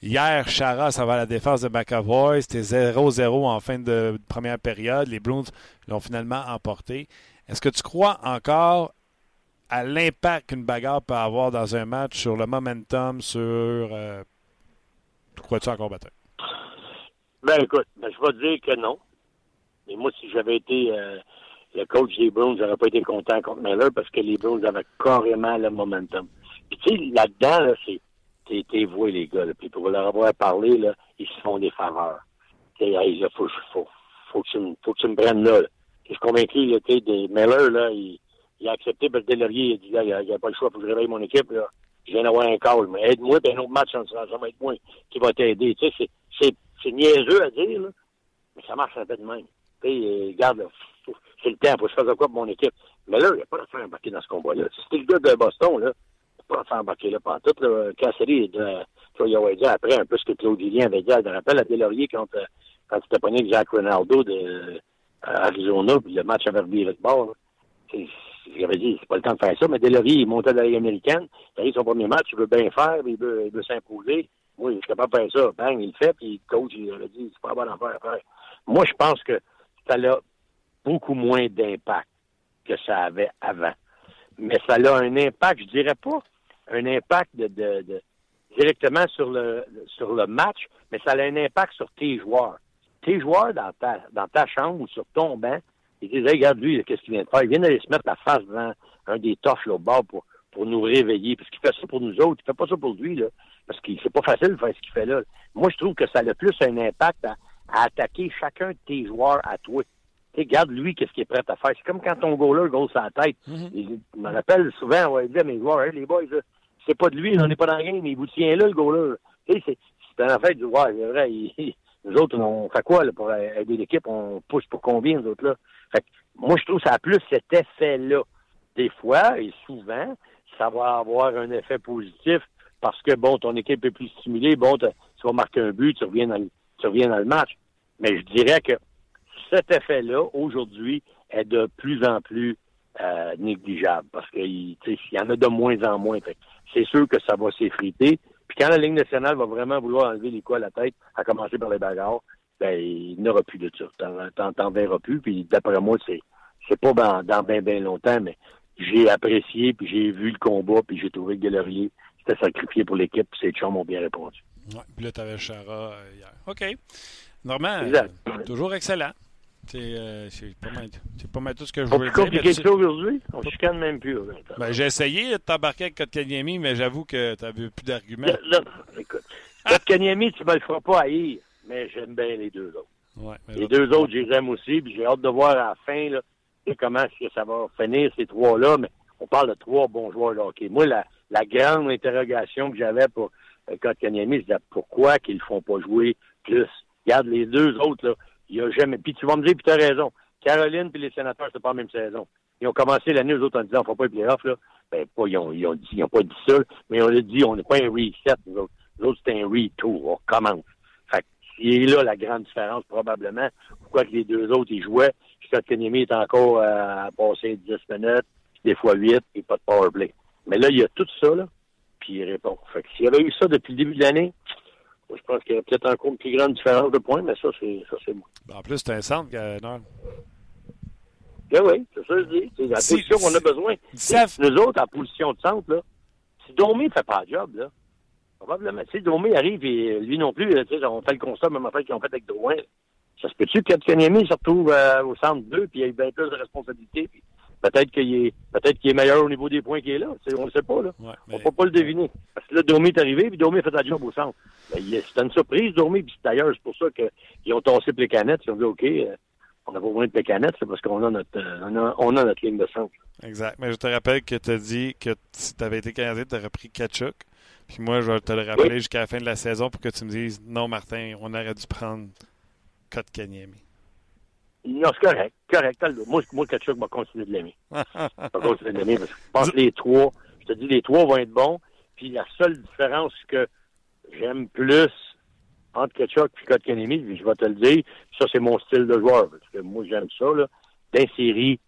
Hier, Chara, ça va à la défense de McAvoy. C'était 0-0 en fin de première période. Les Bruins l'ont finalement emporté. Est-ce que tu crois encore à l'impact qu'une bagarre peut avoir dans un match sur le momentum, sur. Euh, crois-tu encore battu? Ben écoute, ben, je vais te dire que non. Mais moi, si j'avais été euh, le coach des Browns, j'aurais pas été content contre Miller parce que les Browns avaient carrément le momentum. Puis tu sais, là-dedans, là, c'est t'es voué, les gars. Là. Puis pour leur avoir parlé, là, ils se font des faveurs. Il hey, faut, faut, faut, que tu me, faut que tu me prennes là. Je suis convaincu, là, des Miller, là, il, il, a accepté, parce que Delorier, il a dit, il n'y a, a, pas le choix, pour que je réveille mon équipe, là. Je viens d'avoir un call, mais aide-moi, puis un autre match, ça, va être moi qui va t'aider. Tu sais, c'est niaiseux à dire, là, mais ça marche un peu de même. Tu sais, euh, regarde, c'est le temps, faut que je fasse quoi pour mon équipe. Mais là, il n'y a pas de faire embarquer dans ce combat-là. Si c'était le gars de Boston, là, pas faire embarquer là pendant tout. Là, Cassidy, tu vas dire après un peu ce que Claude Julien avait dit. Je me rappelle à Delaurier quand, quand tu t'es pogné avec Jacques Ronaldo de Arizona, puis le match avait reviré de bord. J'avais dit, c'est pas le temps de faire ça, mais Delaurier, il montait dans la Ligue américaine, il arrive son premier match, il veut bien faire, il veut, s'imposer. Moi, il est capable de faire ça. Bang, il le fait, puis le coach, il a dit, c'est pas bon à faire. Moi, je pense que ça a beaucoup moins d'impact que ça avait avant. Mais ça a un impact, je dirais pas un impact de, directement sur le sur le match, mais ça a un impact sur tes joueurs. Tes joueurs dans ta dans ta chambre ou sur ton banc, ils disent regarde lui, qu'est-ce qu'il vient de faire? Il vient d'aller se mettre la face devant un des toffes là, au bord pour, pour nous réveiller. Parce qu'il fait ça pour nous autres. Il fait pas ça pour lui, là. Parce que c'est pas facile de faire ce qu'il fait là. Moi, je trouve que ça a plus un impact à, attaquer chacun de tes joueurs à toi. Tu regarde lui, qu'est-ce qu'il est prêt à faire? C'est comme quand ton goaler goal sa tête. Mm Je me rappelle souvent, on va dire à mes joueurs, les boys, c'est pas de lui, on n'est pas dans le game, mais il vous tient là, le goaler. C'est un affaire du ouais, c'est vrai, nous autres, on fait quoi là, pour aider l'équipe? On pousse pour combien, nous autres, là? Fait que, moi, je trouve que ça a plus cet effet-là. Des fois, et souvent, ça va avoir un effet positif parce que, bon, ton équipe est plus stimulée, bon, tu vas marquer un but, tu reviens dans le, tu reviens dans le match. Mais je dirais que cet effet-là, aujourd'hui, est de plus en plus euh, négligeable parce qu'il y en a de moins en moins. C'est sûr que ça va s'effriter. Puis quand la Ligue nationale va vraiment vouloir enlever les coups à la tête, à commencer par les bagarres, ben, il n'y aura plus de ça. T'en, verras plus. Puis d'après moi, c'est, c'est pas dans, dans bien, bien longtemps, mais j'ai apprécié, puis j'ai vu le combat, puis j'ai trouvé que Galerier s'était sacrifié pour l'équipe, puis ses chums ont bien répondu. Ouais, puis là, tu avais Chara euh, hier. OK. Normand, euh, toujours excellent. Euh, c'est pas, mal, pas mal tout ce que je voulais dire. tu... aujourd'hui? On se chicane même plus. Ben, j'ai essayé de t'embarquer avec Kotkaniemi, mais j'avoue que tu n'avais plus d'arguments. écoute, Kotkaniemi, tu me le feras pas haïr, mais j'aime bien les deux autres. Ouais, les deux autres, je les aime aussi, puis j'ai hâte de voir à la fin là, comment ça va finir, ces trois-là, mais on parle de trois bons joueurs de hockey. Moi, la, la grande interrogation que j'avais pour euh, Kotkaniemi, c'est pourquoi qu'ils ne font pas jouer plus. Regarde, les deux autres, là, il a jamais. Puis tu vas me dire, puis tu as raison. Caroline puis les sénateurs, c'est pas la même saison. Ils ont commencé l'année, eux autres, en disant, on ne pas les playoffs, là. Ben, pas, ils ont, ils ont dit, ils ont pas dit ça, mais on a dit, on n'est pas un reset, nous autres. Nous autres, c'est un retour. On commence. C'est là la grande différence, probablement. Pourquoi que les deux autres, ils jouaient. Scott Kenyemi est encore euh, à passer 10 minutes, des fois 8, et pas de power play. Mais là, il y a tout ça, là, puis il répond. Fait que s'il y avait eu ça depuis le début de l'année, je pense qu'il y a peut-être encore une plus grande différence de points, mais ça, c'est ça c'est moi. En plus, c'est un centre, non? Ben oui, c'est ça que je dis. C'est la si, position qu'on a besoin. Nous autres, en position de centre, là, si Domi ne fait pas le job, là, probablement, si Domi arrive et lui non plus, on fait le constat, même en fait qu'ils ont fait avec Drouin, ça se peut-tu que Kanyemi se retrouve euh, au centre 2 puis il a bien plus de responsabilités, puis peut-être qu'il est peut-être qu'il est meilleur au niveau des points qu'il est là. on ne sait pas, là. Ouais, mais... On peut pas le deviner. Parce que là, Domi est arrivé, puis Domi a fait la job au centre. Ben, C'était une surprise, Domi, puis d'ailleurs, c'est pour ça qu'ils ont tassé les canettes. Ils ont dit OK, euh, on n'a pas besoin de canettes, c'est parce qu'on a notre euh, on, a, on a, notre ligne de centre. Exact. Mais je te rappelle que tu as dit que si tu avais été Canadien, tu aurais pris Kachuk. Puis moi, je vais te le rappeler jusqu'à la fin de la saison pour que tu me dises non, Martin, on aurait dû prendre Kotkaniemi. Non, c'est correct. Correct. Moi, moi Kachuk va continuer de l'aimer. [LAUGHS] va continuer de l'aimer parce que je pense que les trois, je te dis, les trois vont être bons. Puis la seule différence que j'aime plus entre Kachuk et Kotkaniemi, je vais te le dire, ça, c'est mon style de joueur. Parce que moi, j'aime ça, là. D'insérie,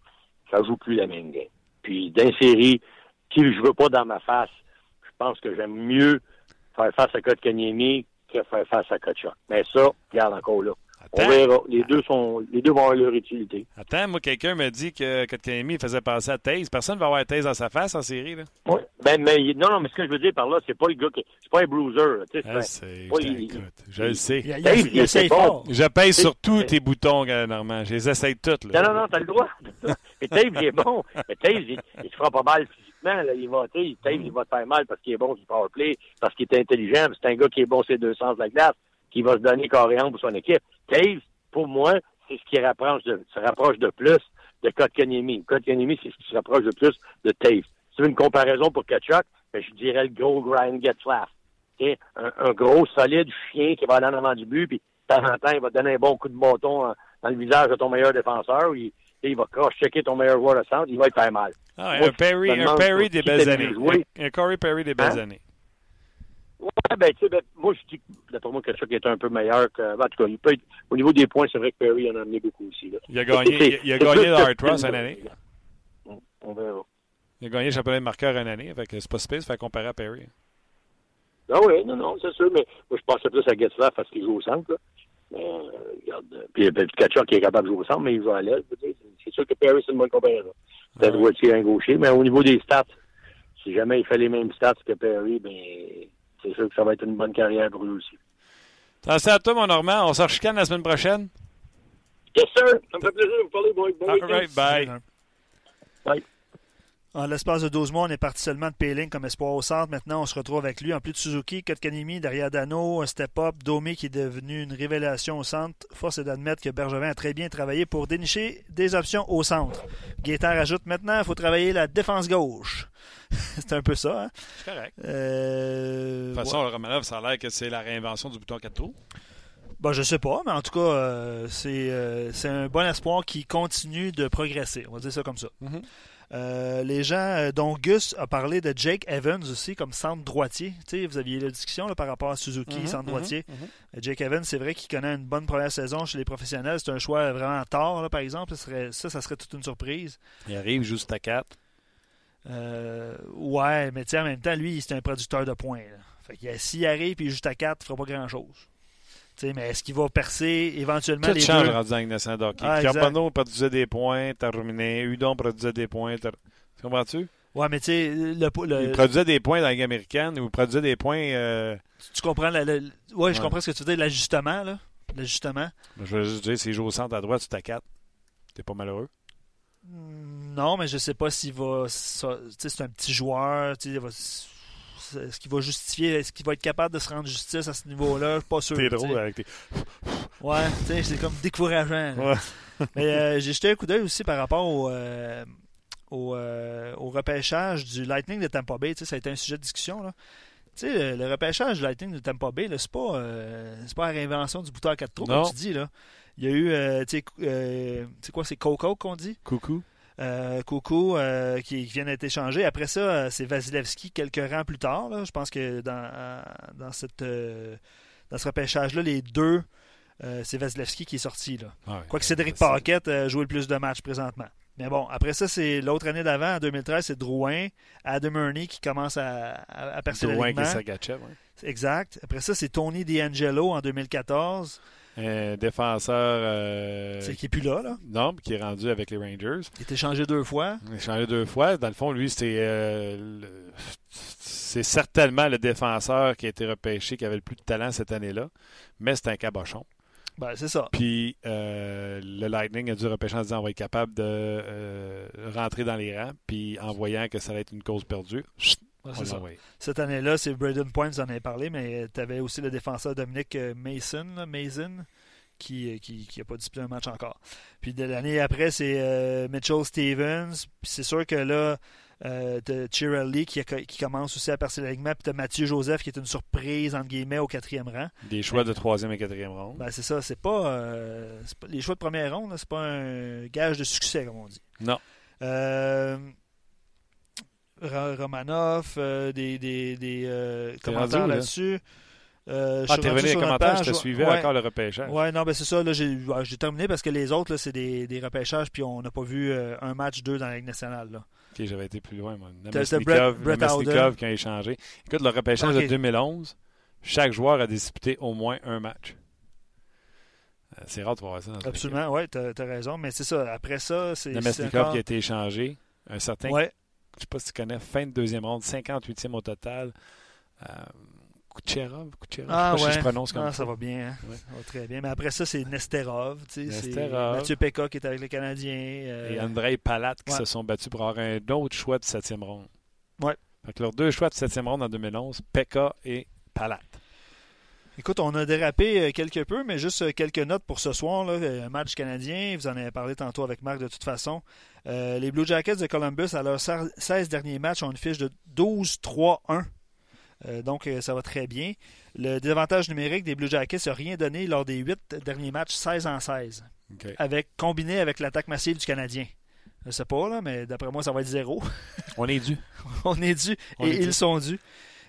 ça joue plus la même game. Puis d'insérie, qui je veux pas dans ma face, pense que j'aime mieux faire face à Kotkaniemi que faire face à Kachuk. Mais ça, regarde encore là. Attends. On verra. Les deux, sont, les deux vont avoir leur utilité. Attends, moi, quelqu'un me dit que Kotkaniemi faisait passer à Taze. Personne ne va avoir Taze dans sa face en série. Là. Oui. Ben, mais, non, non, mais ce que je veux dire par là, c'est pas le gars qui. C'est pas un bruiser. Tu sais, ah, c'est, je le sais. Il, il, il, il essaie fort. Je pèse sur tous tes boutons, Normand. Je les essaye toutes. Là. Non, non, non, t'as le droit. mais Taze, il est bon. Mais Taze, il, il se fera pas mal physiquement. Là. Il va, Taze, il va te faire mal parce qu'il est bon du power play, parce qu'il est intelligent. C'est un gars qui est bon sur les deux sens de la glace, qui va se donner carrément pour son équipe. Taze, pour moi, c'est ce qui rapproche de, se rapproche de plus de Kotkaniemi. Kotkaniemi, c'est ce qui se rapproche de plus de Taves. Si tu veux une comparaison pour Kachuk, ben, je dirais le gros Ryan Getzlaff. Un, un gros, solide chien qui va aller en avant du but, puis de temps en temps, il va te donner un bon coup de bâton dans le visage de ton meilleur défenseur, il, il va cross-checker ton meilleur joueur de centre, il va être faire mal. Ah, Moi, un Perry, un Perry des belles années. Un, un Corey Perry des belles hein? années. Ouais, ben, tu sais, ben, moi, je dis, d'après moi, Kachuk est un peu meilleur que. En tout cas, il peut être, au niveau des points, c'est vrai que Perry en a amené beaucoup aussi. Là. Il a gagné, il, il a gagné l'Art Ross une année. On verra. Il a gagné le championnat de marqueur une année, fait que c'est pas space, fait comparer à Perry. Ah oui, non, non, c'est sûr, mais moi, je pensais plus à Getzlaff parce qu'il joue au centre, là. Mais, euh, regarde, puis ben, Kachuk qui est capable de jouer au centre, mais il joue à l'aise. C'est sûr que Perry, c'est une bonne comparaison. Peut-être ah, droitier, un gaucher, mais au niveau des stats, si jamais il fait les mêmes stats que Perry, ben c'est sûr que ça va être une bonne carrière pour lui aussi. Merci à toi, mon Normand. On se chicane la semaine prochaine. Yes, sir. Ça me fait plaisir de vous parler. Bon, bon All right, bye. Bye. En l'espace de 12 mois, on est parti seulement de Péling comme espoir au centre. Maintenant, on se retrouve avec lui. En plus de Suzuki, Kotkanimi, derrière Dano, un step-up, Domi qui est devenu une révélation au centre. Force est d'admettre que Bergevin a très bien travaillé pour dénicher des options au centre. Guettard ajoute maintenant, il faut travailler la défense gauche. [LAUGHS] c'est un peu ça. Hein? C'est correct. Euh... De toute façon, ouais. Romanov, ça a l'air que c'est la réinvention du bouton 4 trous. Ben, je sais pas, mais en tout cas, euh, c'est, euh, c'est un bon espoir qui continue de progresser. On va dire ça comme ça. Mm-hmm. Euh, les gens, euh, dont Gus a parlé de Jake Evans aussi comme centre droitier. Tu sais, vous aviez eu la discussion là, par rapport à Suzuki, Mhm, centre mhm, droitier. mhm. Euh, Jake Evans, c'est vrai qu'il connaît une bonne première saison chez les professionnels. C'est un choix vraiment tard, là, par exemple. Ça, serait, ça, ça serait toute une surprise. Il arrive juste à 4. Euh, ouais, mais en même temps, lui, c'est un producteur de points. là. Fait que s'il arrive et juste à 4, il fera pas grand-chose. Tu sais, mais est-ce qu'il va percer éventuellement Tout les change deux? rendu dans Ignace hockey. Ah. Carbonneau produisait des points, terminé. Udon produisait des points. Tu comprends-tu? Ouais, mais tu sais, le, le- Il produisait des points dans la Ligue américaine ou il produisait des points. euh, tu comprends la, la- ouais, je comprends ce que tu veux dire, l'ajustement, là. L'ajustement. je vais juste dire, s'il joue au centre à droite, tu 4. T'es pas malheureux? Hmm, Non, mais je sais pas s'il va. tu sais, c'est un petit joueur. tu sais, il va- Est-ce qu'il va justifier, est-ce qu'il va être capable de se rendre justice à ce niveau-là? Je suis pas sûr. T'es drôle avec tes. Ouais, tu sais, c'est comme décourageant. Ouais. Mais euh, j'ai jeté un coup d'œil aussi par rapport au, euh, au, euh, au repêchage du Lightning de Tampa Bay. Ça a été un sujet de discussion. Là. Tu sais, le, le repêchage du Lightning de Tampa Bay, c'est pas, c'est pas la réinvention du bouton à quatre trous, comme tu dis. Là. Il y a eu, tu sais, c'est quoi, c'est Coco qu'on dit? Coucou. Euh, Coucou euh, qui, qui vient d'être échangé. Après ça, euh, c'est Vasilevski quelques rangs plus tard. là. Je pense que dans, euh, dans, cette, dans ce repêchage-là, les deux, c'est Vasilevski qui est sorti. Là. Ouais. Quoique Cédric Paquette a joué le plus de matchs présentement. Mais bon, après ça, c'est l'autre année d'avant, en 2013, c'est Drouin, Adam Ernie qui commence à, à, à percer Drouin qui est. Exact. Après ça, c'est Tony D'Angelo en 2014, Un défenseur. euh, c'est qui n'est plus là. là? non, qui est rendu avec les Rangers. Il a été changé deux fois. Il a changé deux fois. Dans le fond, lui, c'était. euh, c'est certainement le défenseur qui a été repêché qui avait le plus de talent cette année-là. Mais c'est un cabochon. Ben, c'est ça. Puis euh, le Lightning a dû repêcher en disant on va être capable de euh, rentrer dans les rangs. Puis en voyant que ça allait être une cause perdue, chut, Ouais, c'est ça. Cette année-là, c'est Braden Point, vous en avez parlé, mais tu avais aussi le défenseur Dominic euh, Mason, là, Mason qui n'a qui, qui a pas disputé un match encore. Puis de l'année après, c'est euh, Mitchell Stevens. Puis c'est sûr que là, euh, t'as Chirelli qui, commence aussi à percer l'alignement. Puis tu Mathieu Joseph qui est une surprise, entre guillemets, au quatrième rang. Des choix de troisième et quatrième ronde. Ben, c'est ça, c'est pas, euh, c'est pas- Les choix de première ronde, là, c'est pas un gage de succès, comme on dit. Non. Euh, Romanov, euh, des, des, des euh, commentaires où, là? là-dessus? Euh, je Ah, t'es revenu les commentaires, je te suivais Ouais. encore le repêchage. Ouais, non, ben c'est ça. Là, j'ai, terminé parce que les autres, là, c'est des, des repêchages, puis on n'a pas vu un match, deux dans la Ligue nationale. Là. Ok, j'avais été plus loin, moi. Namestnikov, Namestnikov qui a échangé. Écoute, le repêchage de 2011, chaque joueur a disputé au moins un match. C'est rare de voir ça dans Absolument, ouais, t'as, t'as raison. Mais c'est ça. Après ça, c'est Namestnikov encore- qui a été échangé. Un certain, Ouais, je sais pas si tu connais, fin de deuxième ronde, 58e au total. Euh, Kucherov, Kucherov, Ah, je sais pas si je prononce comme Ah, ça. ça va bien. hein. Ouais. Ça va très bien. Mais après ça, c'est Nesterov. tu sais, C'est Nesterov. Mathieu Pekka qui est avec le Canadien. euh, Et Andrei Palat qui ouais. se sont battus pour avoir un autre choix de septième ronde. Ouais. Fait que leurs deux choix de septième ronde en 2011, Pekka et Palat. Écoute, on a dérapé euh, quelque peu, mais juste euh, quelques notes pour ce soir. Là, euh, un match canadien, vous en avez parlé tantôt avec Marc de toute façon. Euh, les Blue Jackets de Columbus, à leurs 16 derniers matchs, ont une fiche de 12-3-1. Euh, donc, ça va très bien. Le désavantage numérique des Blue Jackets n'a rien donné lors des 8 derniers matchs, 16 en 16, OK. avec, combiné avec l'attaque massive du Canadien. Je sais pas, là, mais d'après moi, ça va être zéro. On est dû. [LAUGHS] On est dû On et est dû. ils sont dus.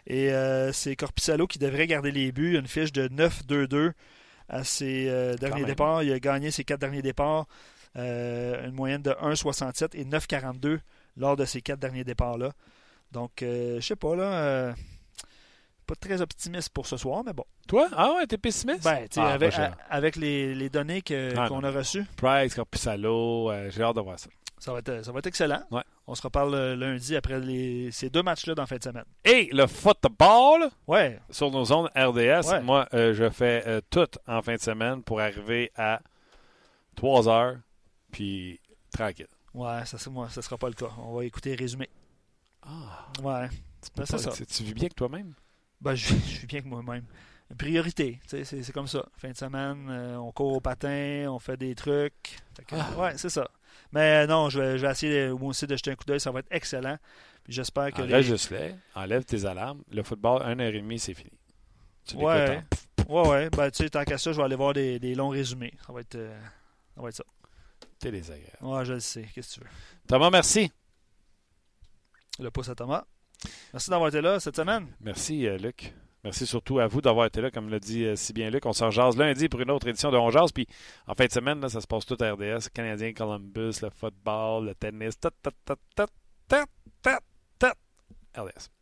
Et euh, c'est Corpissalo qui devrait garder les buts. Une fiche de 9-2-2 à ses euh, derniers départs. Il a gagné ses quatre derniers départs. euh, une moyenne de 1,67 et 9,42 lors de ces quatre derniers départs-là. Donc, euh, je sais pas, là. euh, pas très optimiste pour ce soir, mais bon. Toi? Ah ouais, t'es pessimiste? Ben, tu sais, Ah, avec, avec les, les données que- Ah, qu'on a reçues, Price, Corpissalo, euh, j'ai hâte de voir ça. Ça va, être, ça va être excellent. Ouais. On se reparle euh, lundi après les, ces deux matchs-là dans la fin de semaine. Et le football Ouais, sur nos zones RDS, Ouais. moi, euh, je fais euh, tout en fin de semaine pour arriver à 3 heures, puis tranquille. ouais, ça, c'est moi, ça sera pas le cas. On va écouter résumé. Ah, Ouais. Ben, c'est ça. Tu, vis bien avec toi-même? Ben, je, je suis bien que moi-même. Priorité, c'est comme ça. Fin de semaine, euh, on court au patin, on fait des trucs. Que, Ah. Ouais, c'est ça. Mais euh, non, je vais, je vais essayer moi aussi de jeter un coup d'œil, ça va être excellent. Puis j'espère que les... Enregistre-les, enlève tes alarmes. Le football, 1h30, c'est fini. Tu Ouais. en Ouais, ouais. Ben, tu sais, tant qu'à ça, je vais aller voir des, des longs résumés. Ça va être, euh, ça va être ça. T'es désagréable. Ouais, je le sais. Qu'est-ce que tu veux? Thomas, merci. Le pouce à Thomas. Merci d'avoir été là cette semaine. Merci, euh, Luc. Merci surtout à vous d'avoir été là, comme l'a dit euh, si bien Luc. On s'en jase lundi pour une autre édition de On Jase. Puis en fin de semaine, ça se passe tout à RDS. Canadien, Columbus, le football, le tennis. RDS.